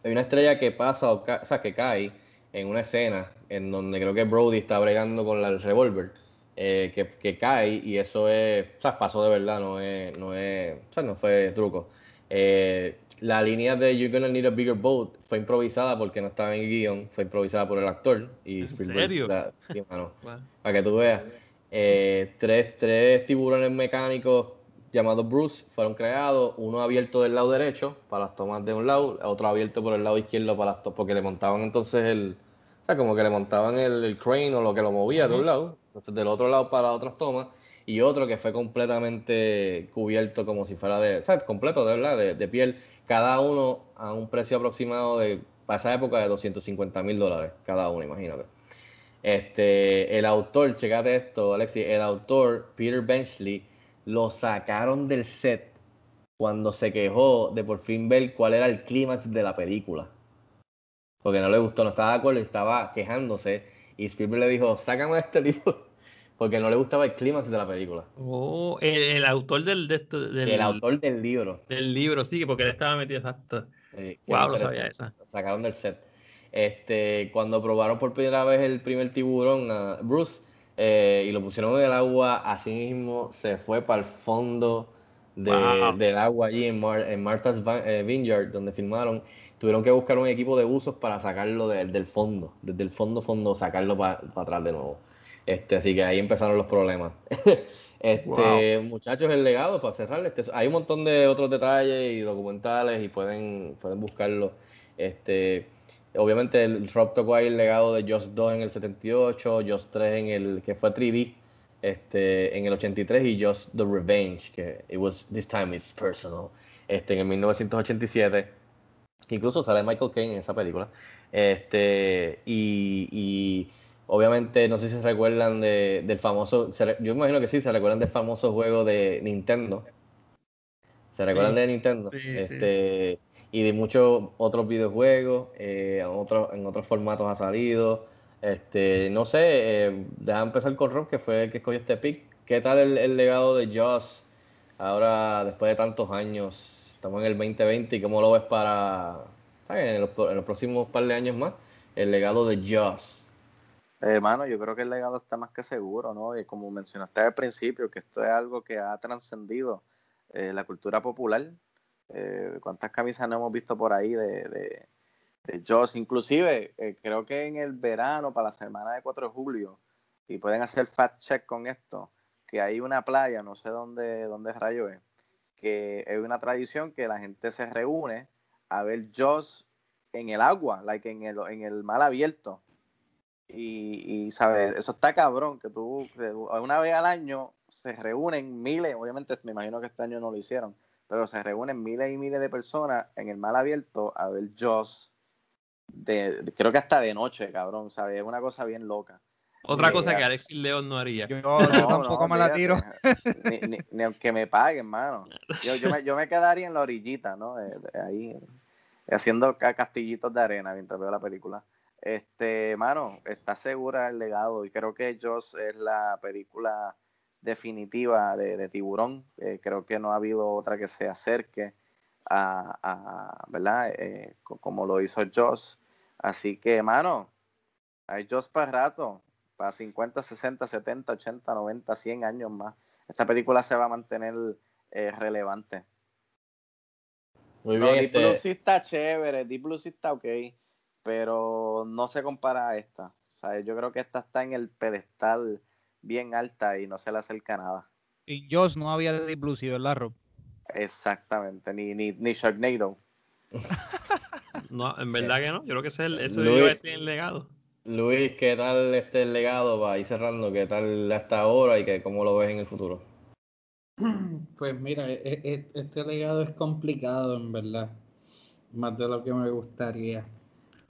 hay una estrella que pasa, o, sea, que cae en una escena en donde creo que Brody está bregando con el revólver, eh, que, cae y eso es, o sea, pasó de verdad, no es, no es, o sea, no fue truco. Eh, la línea de You're Gonna Need a Bigger Boat fue improvisada porque no estaba en el guion, fue improvisada por el actor. Y ¿En serio? Para que tú veas. Eh, tres, tres tiburones mecánicos llamados Bruce fueron creados, uno abierto del lado derecho para las tomas de un lado, otro abierto por el lado izquierdo para las tomas, porque le montaban entonces el, o sea, como que le montaban el, crane o lo que lo movía de un lado, entonces del otro lado para otras tomas, y otro que fue completamente cubierto como si fuera de, o sea, completo de verdad, de piel cada uno a un precio aproximado de, para esa época, de 250 mil dólares, cada uno, imagínate. Este, el autor, checate esto, Alexi, el autor, Peter Benchley, lo sacaron del set cuando se quejó de por fin ver cuál era el clímax de la película. Porque no le gustó, no estaba de acuerdo, estaba quejándose. Y Spielberg le dijo, sácame este libro porque no le gustaba el clímax de la película. Oh, el, autor del, del, El autor del libro. Del libro, sí, porque él estaba metido exacto. wow, lo sabía esa. sacaron del set. Este, cuando probaron por primera vez el primer tiburón a Bruce eh, y lo pusieron en el agua, así mismo se fue para el fondo del agua allí en, en Martha's eh, Vineyard, donde filmaron. Tuvieron que buscar un equipo de buzos para sacarlo del fondo, desde el fondo, fondo, sacarlo para atrás de nuevo. Este, así que ahí empezaron los problemas. este, muchachos, el legado, para cerrar, este, hay un montón de otros detalles y documentales y pueden, pueden buscarlo. Este, obviamente el Rob tocó ahí el legado de Just 2 en el 78, Just 3 en el que fue 3D este, en el 83 y Just the Revenge, que it was this time it's personal, este, en el 1987. Incluso sale Michael Caine en esa película. Este, y Obviamente, no sé si se recuerdan de, del famoso, yo imagino que sí, se recuerdan del famoso juego de Nintendo. ¿Se recuerdan de Nintendo? este, Y de muchos otros videojuegos, eh, en, otros, formatos ha salido. Este, no sé, eh, empezar con Rob, que fue el que escogió este pick. ¿Qué tal el, legado de Joss ahora, después de tantos años? Estamos en el 2020 y cómo lo ves para, en los, en los próximos par de años más, el legado de Joss. Hermano, eh, yo creo que el legado está más que seguro, ¿no? Y como mencionaste al principio, que esto es algo que ha trascendido eh, la cultura popular. Eh, ¿Cuántas camisas no hemos visto por ahí de, de, Joss? Inclusive, creo que en el verano, para la semana de 4 de julio, y pueden hacer fact check con esto, que hay una playa, no sé dónde, dónde rayo es, que es una tradición que la gente se reúne a ver Joss en el agua, like en el, en el mar abierto y, ¿sabes? Eso está cabrón, que tú, una vez al año se reúnen miles, obviamente me imagino que este año no lo hicieron, pero se reúnen miles y miles de personas en el mal abierto a ver Joss, de, creo que hasta de noche, cabrón, ¿sabes? Es una cosa bien loca. Otra cosa que Alexis León no haría. Yo, tampoco me la tiro. Ni, aunque me paguen, mano. Yo, yo, me, yo me quedaría en la orillita, ¿no? ahí, haciendo castillitos de arena mientras veo la película. Este, mano, está segura el legado y creo que Joss es la película definitiva de, Tiburón. Eh, creo que no ha habido otra que se acerque a, ¿verdad? Eh, como lo hizo Joss. Así que, mano, hay Joss para rato, para 50, 60, 70, 80, 90, 100 años más. Esta película se va a mantener eh, relevante. Muy bien. Deep Blue este sí está chévere, Deep Blue sí está ok pero no se compara a esta. O sea, yo creo que esta está en el pedestal bien alta y no se le acerca nada. Y Joss no había de Blue, ¿verdad, Rob? Exactamente, ni, ni, ni Sharknado. no, en verdad que no. Yo creo que ese, es el legado. Luis, ¿qué tal este legado? Va ir cerrando, ¿qué tal hasta ahora y que, cómo lo ves en el futuro? Pues mira, e, e, este legado es complicado, en verdad. Más de lo que me gustaría.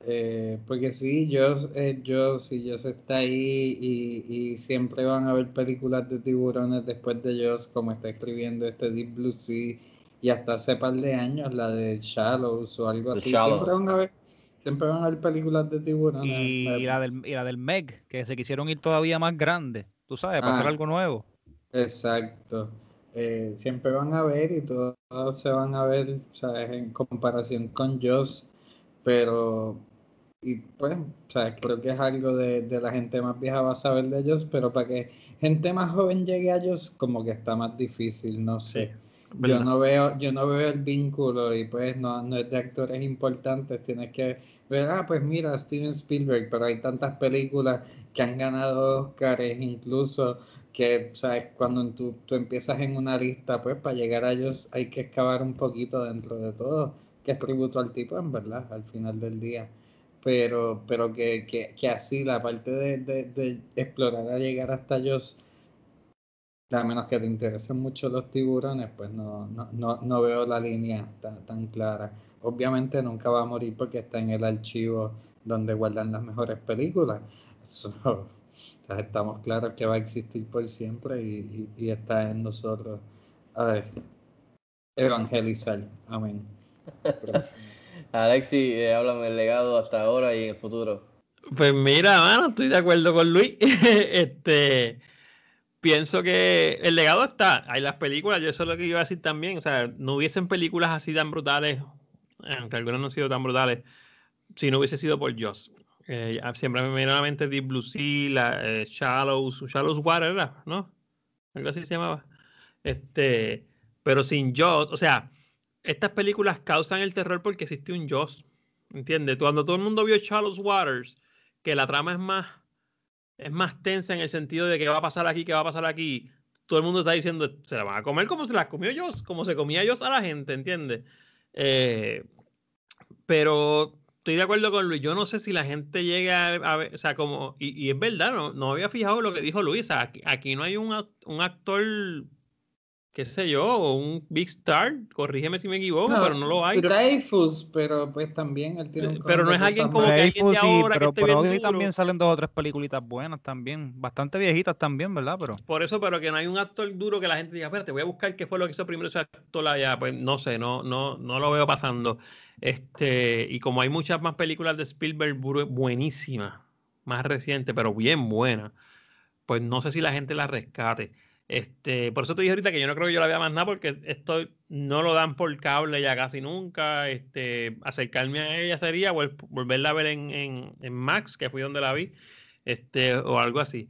Eh, porque sí, yo, eh, yo, si Joss está ahí y, siempre van a ver películas de tiburones después de Joss, como está escribiendo este Deep Blue Sea, y hasta hace par de años la de Shallows o algo así. Siempre van, a ver, siempre van a ver películas de tiburones. Y, la del, y la del Meg, que se quisieron ir todavía más grande, tú sabes, para hacer ah. algo nuevo. Exacto. eh, siempre van a ver y todos, se van a ver, ¿sabes? En comparación con Joss, pero, y pues, ¿sabes? Creo que es algo de, de la gente más vieja va a saber de ellos, pero para que gente más joven llegue a ellos, como que está más difícil, no sé. yo no veo, yo no veo el vínculo y pues no, no es de actores importantes, tienes que ver, ah, pues mira, Steven Spielberg, pero hay tantas películas que han ganado Oscars, incluso que, ¿sabes? Cuando tú, tú empiezas en una lista, pues para llegar a ellos hay que excavar un poquito dentro de todo, que es tributo al tipo, en verdad, al final del día. Pero, pero que, que, que así, la parte de, de, explorar a llegar hasta ellos, a menos que te interesen mucho los tiburones, pues no, no, no, no veo la línea tan, tan clara. Obviamente nunca va a morir porque está en el archivo donde guardan las mejores películas. estamos claros que va a existir por siempre y, está en nosotros a ver, evangelizar. Amén. Alexi, eh, háblame del legado hasta ahora y en el futuro. Pues mira, mano, estoy de acuerdo con Luis. este, pienso que el legado está. Hay las películas, yo eso es lo que iba a decir también. O sea, no hubiesen películas así tan brutales, aunque algunas no han sido tan brutales, si no hubiese sido por Joss. Eh, siempre me viene a la mente Deep Blue Sea, la, eh, Shallows, Shallows Water, ¿no? Algo así se llamaba. Este, pero sin Joss, o sea, estas películas causan el terror porque existe un Joss, ¿entiendes? Cuando todo el mundo vio Shallows Waters, que la trama es más, es más tensa en el sentido de qué va a pasar aquí, qué va a pasar aquí, todo el mundo está diciendo, se la van a comer como se la comió Joss, como se comía Joss a la gente, ¿entiendes? Eh, pero estoy de acuerdo con Luis. Yo no sé si la gente llega a, ver, o sea, como, y, es verdad, no, había fijado lo que dijo Luis. aquí, no hay un, un, actor, qué sé yo, o un big star, corrígeme si me equivoco, pero no lo hay. Dreyfus, pero pues también él tiene un Pero no es alguien como que alguien de ahora pero, que pero hoy también salen dos o tres películas buenas también, bastante viejitas también, ¿verdad? Pero Por eso, pero que no hay un actor duro que la gente diga, espérate, voy a buscar qué fue lo que hizo primero ese actor allá, pues no sé, no, no, no lo veo pasando. Este, y como hay muchas más películas de Spielberg buenísimas, más recientes, pero bien buenas, pues no sé si la gente las rescate. Este, por eso te dije ahorita que yo no creo que yo la vea más nada, porque esto no lo dan por cable ya casi nunca. Este, acercarme a ella sería volverla a ver en, en, Max, que fui donde la vi, este, o algo así.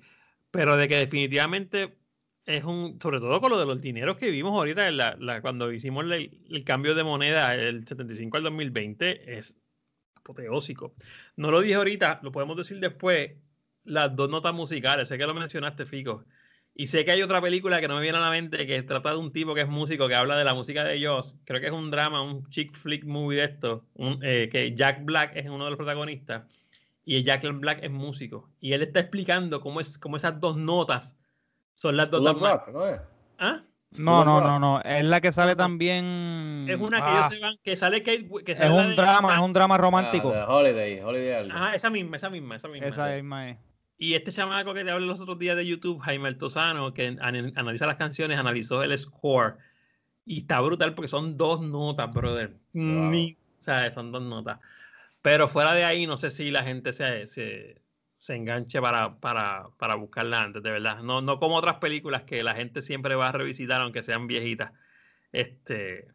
Pero de que definitivamente es un, sobre todo con lo de los dineros que vimos ahorita, la, cuando hicimos el, cambio de moneda el 75 al 2020, es apoteósico. No lo dije ahorita, lo podemos decir después, las dos notas musicales, sé que lo mencionaste, Fico. Y sé que hay otra película que no me viene a la mente que trata de un tipo que es músico, que habla de la música de ellos. Creo que es un drama, un chick flick movie de esto, eh, que Jack Black es uno de los protagonistas y Jack Black es músico. Y él está explicando cómo, es, cómo esas dos notas son las dos ¿no ¿Ah? No, no, no, no. Es la que sale también. Es una que ellos ah. se van, que sale que, es un drama, es un drama romántico. Ah, holiday, Holiday. Ajá, esa misma, esa misma, esa misma. Esa misma es. Y este chamaco que te hablé los otros días de YouTube, Jaime Altozano, que analiza las canciones, analizó el score. Y está brutal porque son dos notas, brother. O sea, son dos notas. Pero fuera de ahí, no sé si la gente se, se se enganche para, para, para buscarla antes, de verdad. No, no como otras películas que la gente siempre va a revisitar, aunque sean viejitas. Este,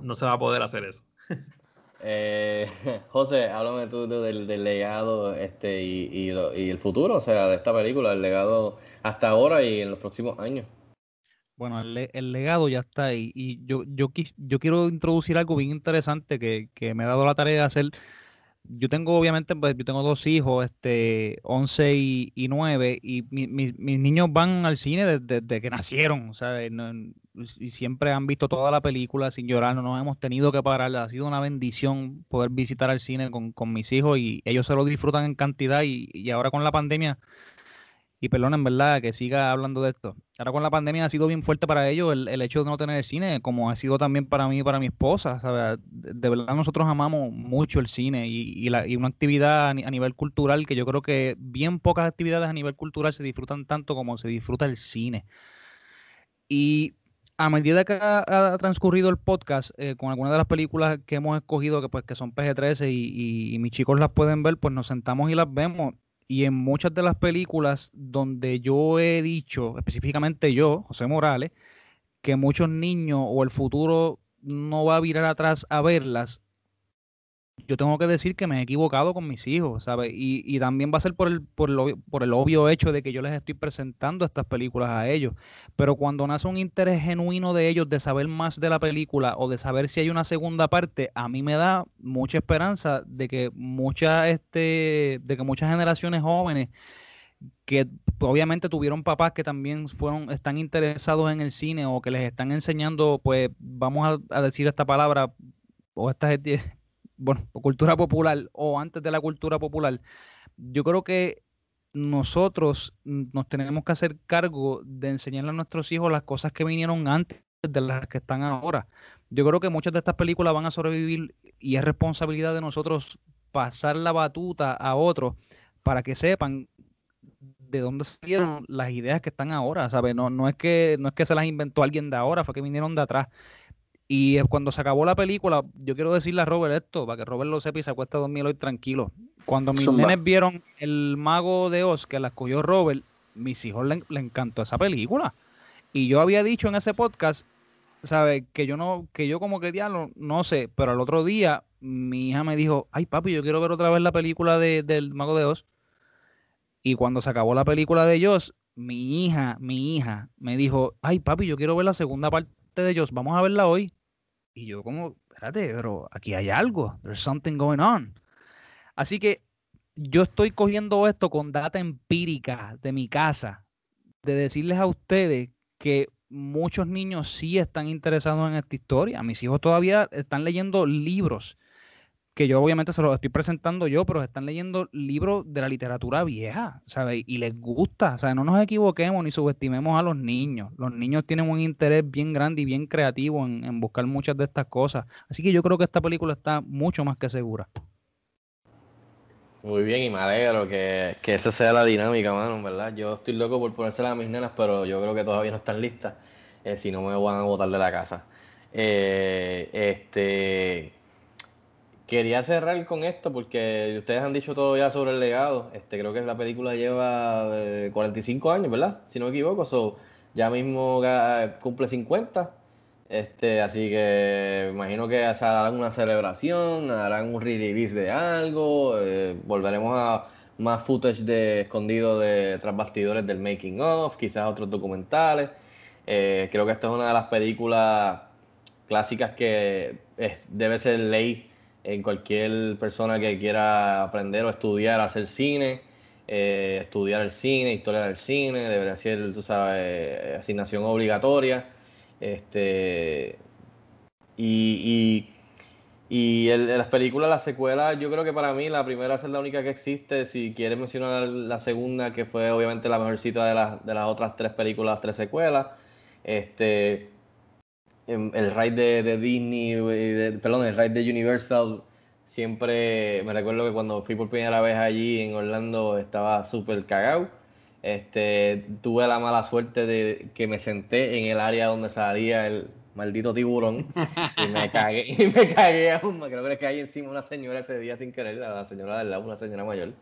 no se va a poder hacer eso. Eh, José, háblame tú del, legado este, y, y, y, el futuro, o sea, de esta película, el legado hasta ahora y en los próximos años. Bueno, el, el legado ya está ahí. Y yo, yo, yo quiero introducir algo bien interesante que, que me ha dado la tarea de hacer yo tengo obviamente, pues yo tengo dos hijos, este, 11 y, y 9, y mis niños van al cine desde, que nacieron, ¿sabes? y siempre han visto toda la película sin llorar, no nos hemos tenido que parar, ha sido una bendición poder visitar al cine con, con mis hijos y ellos se lo disfrutan en cantidad y, y ahora con la pandemia y perdón, en verdad, que siga hablando de esto. Ahora con la pandemia ha sido bien fuerte para ellos el, el hecho de no tener cine, como ha sido también para mí y para mi esposa. ¿sabes? De, verdad nosotros amamos mucho el cine y, y, la, y una actividad a, nivel cultural que yo creo que bien pocas actividades a nivel cultural se disfrutan tanto como se disfruta el cine. Y a medida que ha, transcurrido el podcast, eh, con algunas de las películas que hemos escogido, que pues que son PG-13 y, y, mis chicos las pueden ver, pues nos sentamos y las vemos y en muchas de las películas donde yo he dicho, específicamente yo, José Morales, que muchos niños o el futuro no va a virar atrás a verlas, yo tengo que decir que me he equivocado con mis hijos, ¿sabes? Y, y también va a ser por el, por, por el obvio hecho de que yo les estoy presentando estas películas a ellos. Pero cuando nace un interés genuino de ellos de saber más de la película o de saber si hay una segunda parte, a mí me da mucha esperanza de que muchas, este, de que muchas generaciones jóvenes que obviamente tuvieron papás que también fueron, están interesados en el cine o que les están enseñando, pues vamos a, a decir esta palabra o esta bueno, cultura popular o antes de la cultura popular, yo creo que nosotros nos tenemos que hacer cargo de enseñarle a nuestros hijos las cosas que vinieron antes de las que están ahora. Yo creo que muchas de estas películas van a sobrevivir y es responsabilidad de nosotros pasar la batuta a otros para que sepan de dónde salieron las ideas que están ahora, ¿sabes? No, no, es que, no es que se las inventó alguien de ahora, fue que vinieron de atrás. Y cuando se acabó la película, yo quiero decirle a Robert esto, para que Robert lo sepa y se acueste a dormir hoy tranquilo. Cuando mis nenes vieron El Mago de Oz, que la escogió Robert, mis hijos le, encantó esa película. Y yo había dicho en ese podcast, ¿sabes? Que yo no, que yo como que diablo, no sé, pero al otro día mi hija me dijo, ay papi, yo quiero ver otra vez la película de, del Mago de Oz. Y cuando se acabó la película de Oz, mi hija, mi hija me dijo, ay papi, yo quiero ver la segunda parte de Oz, vamos a verla hoy. Y yo como, espérate, pero aquí hay algo, there's something going on. Así que yo estoy cogiendo esto con data empírica de mi casa, de decirles a ustedes que muchos niños sí están interesados en esta historia. Mis hijos todavía están leyendo libros que yo obviamente se los estoy presentando yo, pero están leyendo libros de la literatura vieja, ¿sabes? Y les gusta, o no nos equivoquemos ni subestimemos a los niños. Los niños tienen un interés bien grande y bien creativo en, buscar muchas de estas cosas. Así que yo creo que esta película está mucho más que segura. Muy bien, y me alegro que, que esa sea la dinámica, mano, ¿verdad? Yo estoy loco por ponérsela a mis nenas, pero yo creo que todavía no están listas, eh, si no me van a botar de la casa. Eh, este Quería cerrar con esto porque ustedes han dicho todo ya sobre el legado. Este, creo que la película lleva 45 eh, años, ¿verdad? Si no me equivoco. So, ya mismo cumple 50. Este, así que imagino que harán una celebración, harán un re-release de algo. Eh, volveremos a más footage de escondido de tras bastidores del making of, quizás otros documentales. Eh, creo que esta es una de las películas clásicas que debe ser ley en cualquier persona que quiera aprender o estudiar hacer cine, eh, estudiar el cine, historia del cine, debería ser, tú sabes, asignación obligatoria. Este, y, y, las películas, las secuelas, yo creo que para mí la primera es la única que existe. Si quieres mencionar la segunda, que fue obviamente la mejor cita de, de las otras tres películas, tres secuelas. Este, el ride de, Disney, perdón, el ride de Universal, siempre me recuerdo que cuando fui por primera vez allí en Orlando estaba súper cagado. Este, tuve la mala suerte de que me senté en el área donde salía el maldito tiburón y me cagué, y me cagué aún Creo que caí encima una señora ese día sin querer, la señora del lado, una señora mayor.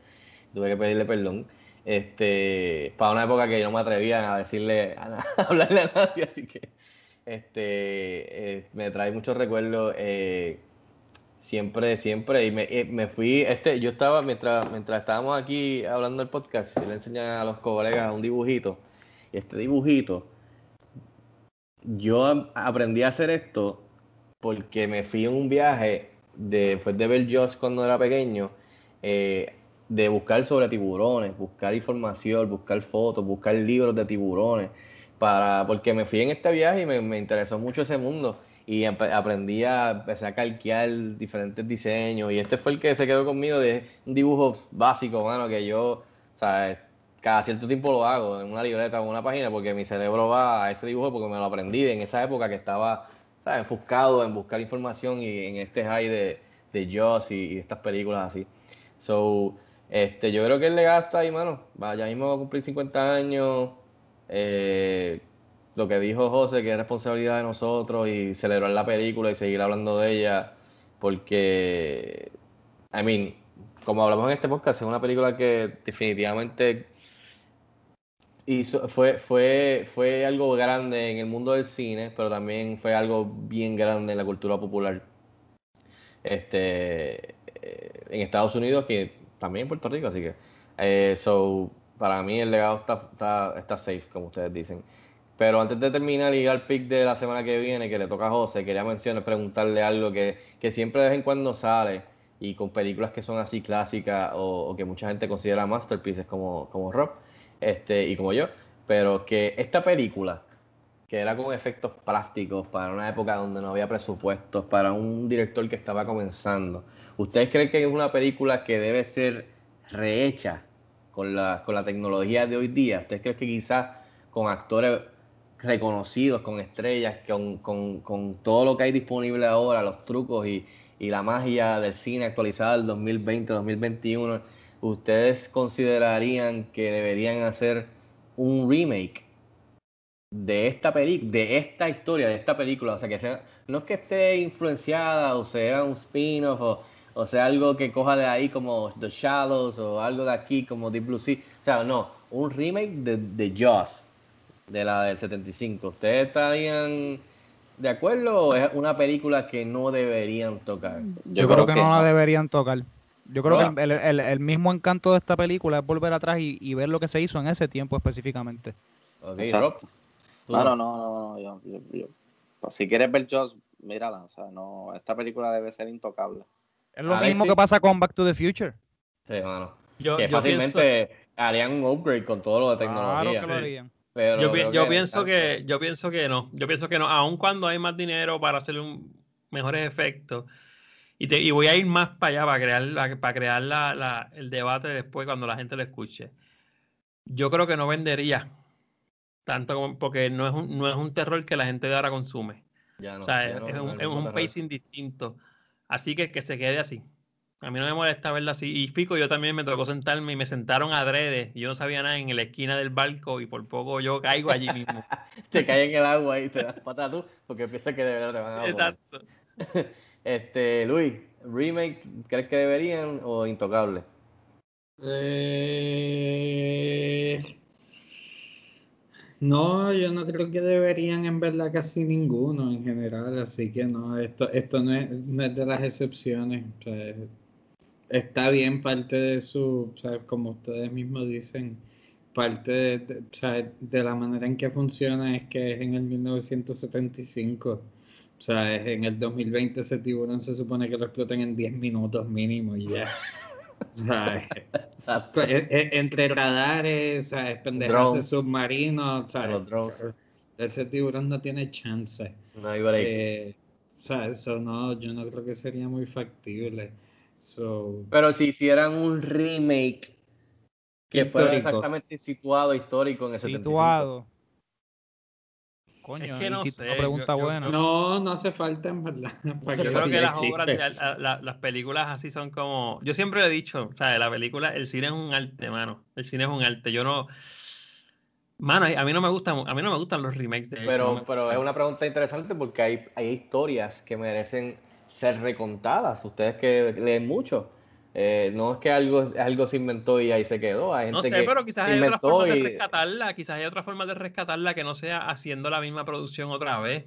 Tuve que pedirle perdón. Este, para una época que yo no me atrevía a decirle, a, a hablarle a nadie, así que este, eh, me trae muchos recuerdos. Eh, siempre, siempre. Y me, me, fui, este, yo estaba, mientras, mientras estábamos aquí hablando del podcast, le enseñé a los colegas un dibujito. Y este dibujito, yo aprendí a hacer esto porque me fui en un viaje después de ver Joss cuando era pequeño, eh, de buscar sobre tiburones, buscar información, buscar fotos, buscar libros de tiburones para, porque me fui en este viaje y me, interesó mucho ese mundo y aprendí a empecé a calquear diferentes diseños y este fue el que se quedó conmigo de un dibujo básico, mano, que yo, sea, cada cierto tiempo lo hago en una libreta o en una página porque mi cerebro va a ese dibujo porque me lo aprendí en esa época que estaba, ¿sabes? enfocado en buscar información y en este high de, de Joss y, estas películas así. So, este, yo creo que el legado está ahí, mano. Ya mismo va a cumplir 50 años eh, lo que dijo José, que es responsabilidad de nosotros y celebrar la película y seguir hablando de ella, porque, I mean, como hablamos en este podcast, es una película que definitivamente Y fue, fue, fue algo grande en el mundo del cine, pero también fue algo bien grande en la cultura popular. Este, eh, en Estados Unidos, que también en Puerto Rico, así que. Eh, para mí el legado está, está, está safe, como ustedes dicen. Pero antes de terminar y ir al pick de la semana que viene, que le toca a José, quería mencionar, preguntarle algo que, que siempre de vez en cuando sale y con películas que son así clásicas o, que mucha gente considera masterpieces como, como Rob este, y como yo, pero que esta película, que era con efectos prácticos para una época donde no había presupuestos, para un director que estaba comenzando, ¿ustedes creen que es una película que debe ser rehecha con la, con la tecnología de hoy día? ¿Ustedes creen que quizás con actores reconocidos, con estrellas, con, con, con todo lo que hay disponible ahora, los trucos y, y la magia del cine actualizada del 2020-2021, ¿ustedes considerarían que deberían hacer un remake de esta película, de esta historia, de esta película? O sea, que sea, no es que esté influenciada o sea un spin-off o, o, sea algo que coja de ahí como The Shadows o algo de aquí como Deep Blue Sea. O sea, no, un remake de, de Jaws, de la del 75. ¿Ustedes estarían de acuerdo o es una película que no deberían tocar? Yo, creo, que, no la deberían tocar. Yo creo que el, el, mismo encanto de esta película es volver atrás y, ver lo que se hizo en ese tiempo específicamente. Rob. No, no, no, no, yo, pues, si quieres ver Joss, mírala, o sea, no, esta película debe ser intocable. Es lo mismo que pasa con Back to the Future. Sí, mano. Yo, que fácilmente harían un upgrade con todo lo de tecnología. Claro que lo harían yo, pienso que, yo pienso que no. Yo pienso que no. Aun cuando hay más dinero para hacer un, mejores efectos. Y, te, y voy a ir más para allá para crear, la, para crear la, el debate después cuando la gente lo escuche. Yo creo que no vendería tanto como, porque no es, un, no es un terror que la gente de ahora consume. o sea, es, un, es un pacing distinto. Así que que se quede así. A mí no me molesta verla así. Y Fico, yo también me tocó sentarme y me sentaron adrede. Y yo no sabía nada en la esquina del barco y por poco yo caigo allí mismo. te caes en el agua y te das patas tú porque piensas que de verdad te van a Exacto. este, Luis, ¿remake crees que deberían o intocable? Eh... No, yo no creo que deberían en verdad casi ninguno en general, así que no, esto, esto no, es, no es de las excepciones. O sea, está bien parte de su, como ustedes mismos dicen, parte de, de, la manera en que funciona es que es en el 1975. O sea, es en el 2020 ese tiburón se supone que lo explotan en 10 minutos mínimo y ya. entre radares, ¿sabes? pendejas submarinos, ese tiburón no tiene chance. No hay break. Eh, o sea, eso no, yo no creo que sería muy factible. Pero si hicieran un remake que fuera exactamente situado histórico en ese Situado. Coño, es que no sé. pregunta buena. no, no hace falta en verdad. Yo creo que las obras, las películas así son como. Yo siempre he dicho, o sea, la película, el cine es un arte, mano. El cine es un arte. Yo no. Mano, a mí no me gustan, a mí no me gustan los remakes de Pero, pero es una pregunta interesante porque hay, hay historias que merecen ser recontadas. Ustedes que leen mucho. Eh, no es que algo, algo se inventó y ahí se quedó. no sé, pero quizás hay otra forma de rescatarla. Quizás hay otra forma de rescatarla que no sea haciendo la misma producción otra vez.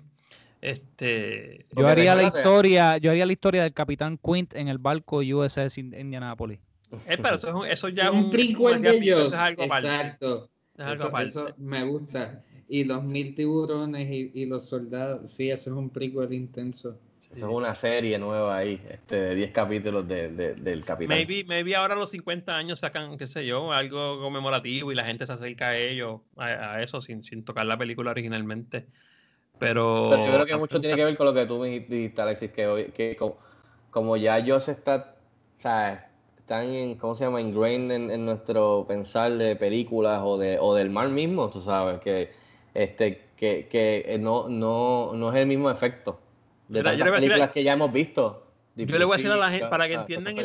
Este, yo haría la historia, yo haría la historia del Capitán Quint en el barco USS Indianapolis. Eh, pero eso, eso ya es un, un prequel de ellos. Exacto. eso, me gusta. Y los mil tiburones y, y, los soldados, sí, eso es un prequel intenso. Eso es una serie nueva ahí, este, de 10 capítulos de, del capitán. Maybe, maybe ahora a los 50 años sacan, qué sé yo, algo conmemorativo y la gente se acerca a ellos, a, eso, sin, sin, tocar la película originalmente. Pero, yo creo que mucho tiene que ver con lo que tú me dijiste, Alexis, que, hoy, que como, ya ya se está, o sea, están en, ¿cómo se llama? Ingrained en, en, nuestro pensar de películas o, de, o del mal mismo, tú sabes, que, este, que, que no, no, no es el mismo efecto de las películas que ya hemos visto. Yo le voy a decir a la gente, para que entiendan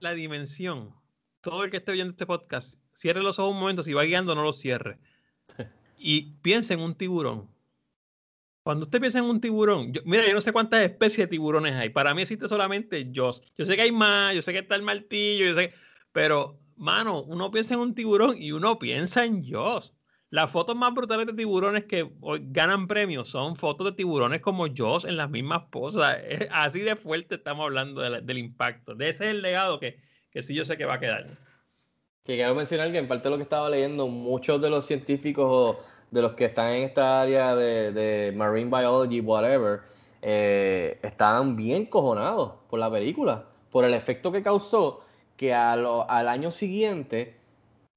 la dimensión, todo el que esté viendo este podcast, cierre los ojos un momento, si va guiando, no los cierre. Y piense en un tiburón. Cuando usted piensa en un tiburón, mira, yo no sé cuántas especies de tiburones hay. Para mí existe solamente Joss. Yo sé que hay más, yo sé que está el martillo, yo sé pero, mano, uno piensa en un tiburón y uno piensa en Joss las fotos más brutales de tiburones que ganan premios son fotos de tiburones como Joss en las mismas posas. Así de fuerte estamos hablando del impacto. De ese es el legado que, que sí yo sé que va a quedar. Que quiero mencionar que en parte de lo que estaba leyendo, muchos de los científicos de los que están en esta área de, marine biology, whatever, eh, estaban bien cojonados por la película, por el efecto que causó que al año siguiente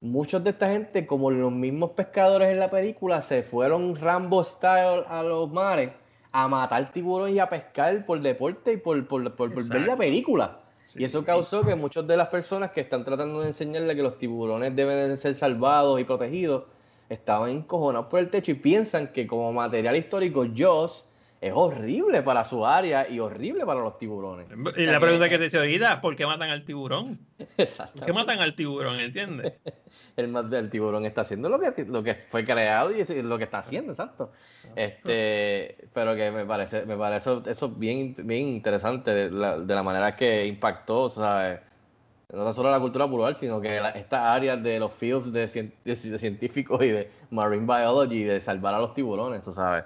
muchos de esta gente, como los mismos pescadores en la película, se fueron Rambo style a los mares a matar tiburón y a pescar por deporte y por, por, por, ver la película. y eso causó que muchas de las personas que están tratando de enseñarle que los tiburones deben de ser salvados y protegidos, estaban encojonados por el techo y piensan que como material histórico Joss es horrible para su área y horrible para los tiburones. Y la pregunta que te hice ahorita, ¿por qué matan al tiburón? Exacto. ¿Por qué matan al tiburón? ¿Entiendes? el, el tiburón está haciendo lo que, lo que fue creado y lo que está haciendo, exacto. Este, pero que me parece, me parece eso bien, bien interesante de la, manera que impactó, ¿sabes? no tan solo la cultura plural, sino que estas áreas de los fields de, científicos y de marine biology, de salvar a los tiburones, tú sabes.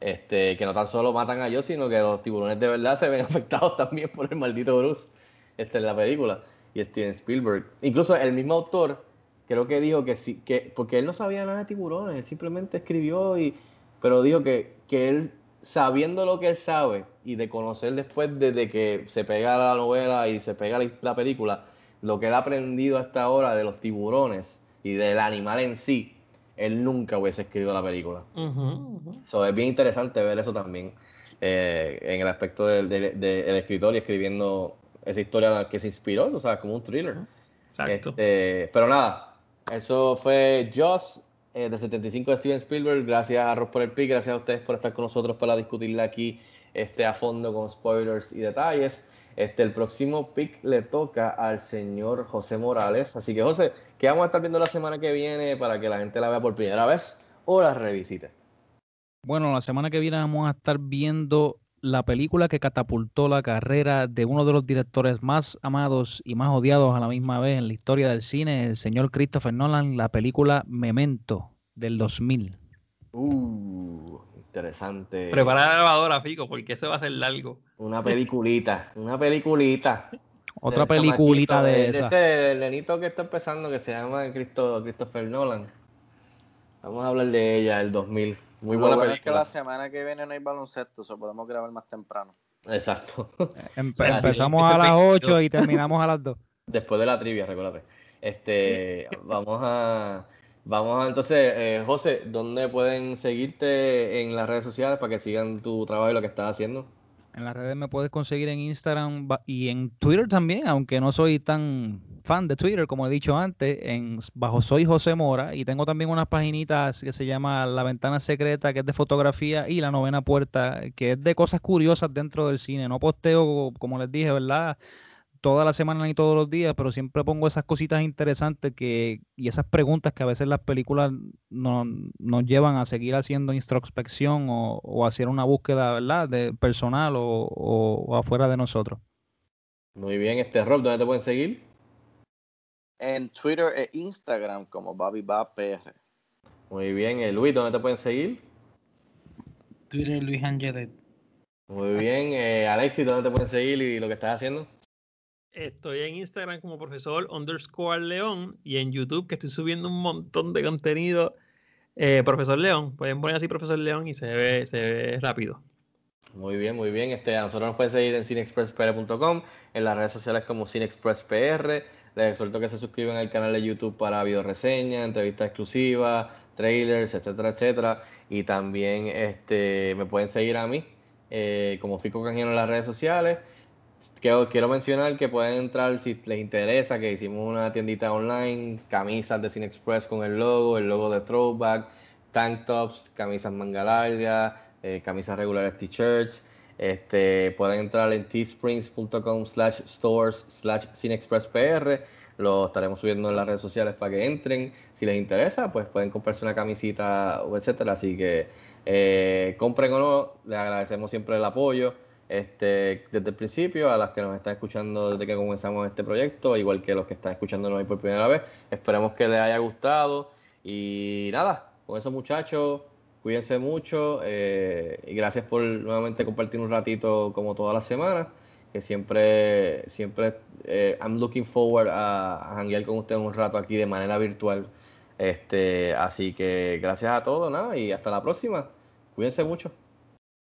Este, que no tan solo matan a ellos, sino que los tiburones de verdad se ven afectados también por el maldito Bruce este, en la película. Y Steven Spielberg. Incluso el mismo autor creo que dijo que sí, que, porque él no sabía nada de tiburones, él simplemente escribió y, pero dijo que, que él, sabiendo lo que él sabe y de conocer después desde que se pega la novela y se pega la película, lo que él ha aprendido hasta ahora de los tiburones y del animal en sí, él nunca hubiese escrito la película. es bien interesante ver eso también eh, en el aspecto del, escritor y escribiendo esa historia que se inspiró, o sea, como un thriller. Exacto. Este, pero nada, eso fue Joss eh, de 75 de Steven Spielberg. Gracias a Ross por el pick, gracias a ustedes por estar con nosotros para discutirla aquí este, a fondo con spoilers y detalles. Este, el próximo pick le toca al señor José Morales. Así que, José, ¿qué vamos a estar viendo la semana que viene para que la gente la vea por primera vez o la revisite? Bueno, la semana que viene vamos a estar viendo la película que catapultó la carrera de uno de los directores más amados y más odiados a la misma vez en la historia del cine, el señor Christopher Nolan, la película Memento del 2000. Uh, interesante. Prepara la grabadora, Fico, porque eso va a ser largo. Una peliculita, una peliculita. Otra peliculita de, esa. ese lenito que está empezando que se llama Cristo, Christopher Nolan. Vamos a hablar de ella, el 2000. Muy buena película. es que la semana que viene no hay baloncesto, eso podemos grabar más temprano. Exacto. empezamos a las 8 y terminamos a las 2. Después de la trivia, recuérdate. Este, vamos a Vamos a, entonces, eh, José, ¿dónde pueden seguirte en las redes sociales para que sigan tu trabajo y lo que estás haciendo? En las redes me puedes conseguir en Instagram y en Twitter también, aunque no soy tan fan de Twitter como he dicho antes, en bajo soy José Mora y tengo también unas paginitas que se llama La Ventana Secreta, que es de fotografía, y La Novena Puerta, que es de cosas curiosas dentro del cine. No posteo, como les dije, ¿verdad? Toda la semana y todos los días, pero siempre pongo esas cositas interesantes que, y esas preguntas que a veces las películas no, nos llevan a seguir haciendo introspección o, hacer una búsqueda ¿verdad? de personal o, afuera de nosotros. Muy bien, este Rob, ¿dónde te pueden seguir? En Twitter e Instagram como PR. Muy bien, eh, Luis, ¿dónde te pueden seguir? Twitter Luis Angelet. Muy bien, eh, Alexis, ¿dónde te pueden seguir y lo que estás haciendo? Estoy en Instagram como profesor underscore y en YouTube que estoy subiendo un montón de contenido. Eh, profesor León, pueden poner así Profesor León y se ve, se ve rápido. Muy bien, muy bien. Este, a nosotros nos pueden seguir en cinexpresspr.com, en las redes sociales como cinexpresspr. Les exhorto que se suscriban al canal de YouTube para video reseñas, entrevistas exclusivas, trailers, etcétera, etcétera. Y también este, me pueden seguir a mí eh, como Fico Canjeno en las redes sociales. Quiero, mencionar que pueden entrar si les interesa, que hicimos una tiendita online, camisas de Cine Express con el logo, el logo de Throwback, tank tops, camisas manga larga, eh, camisas regulares t-shirts. Este, pueden entrar en teesprings.com slash stores slash cinexpresspr. Lo estaremos subiendo en las redes sociales para que entren. Si les interesa, pues pueden comprarse una camisita, etcétera. Así que eh, compren o no, les agradecemos siempre el apoyo este, desde el principio, a las que nos están escuchando desde que comenzamos este proyecto, igual que los que están escuchándonos hoy por primera vez. Esperemos que les haya gustado y nada, con esos muchachos, cuídense mucho eh, y gracias por nuevamente compartir un ratito como todas las semanas, que siempre, siempre, eh, I'm looking forward a, a con ustedes un rato aquí de manera virtual. Este, así que gracias a todos, nada, y hasta la próxima. Cuídense mucho.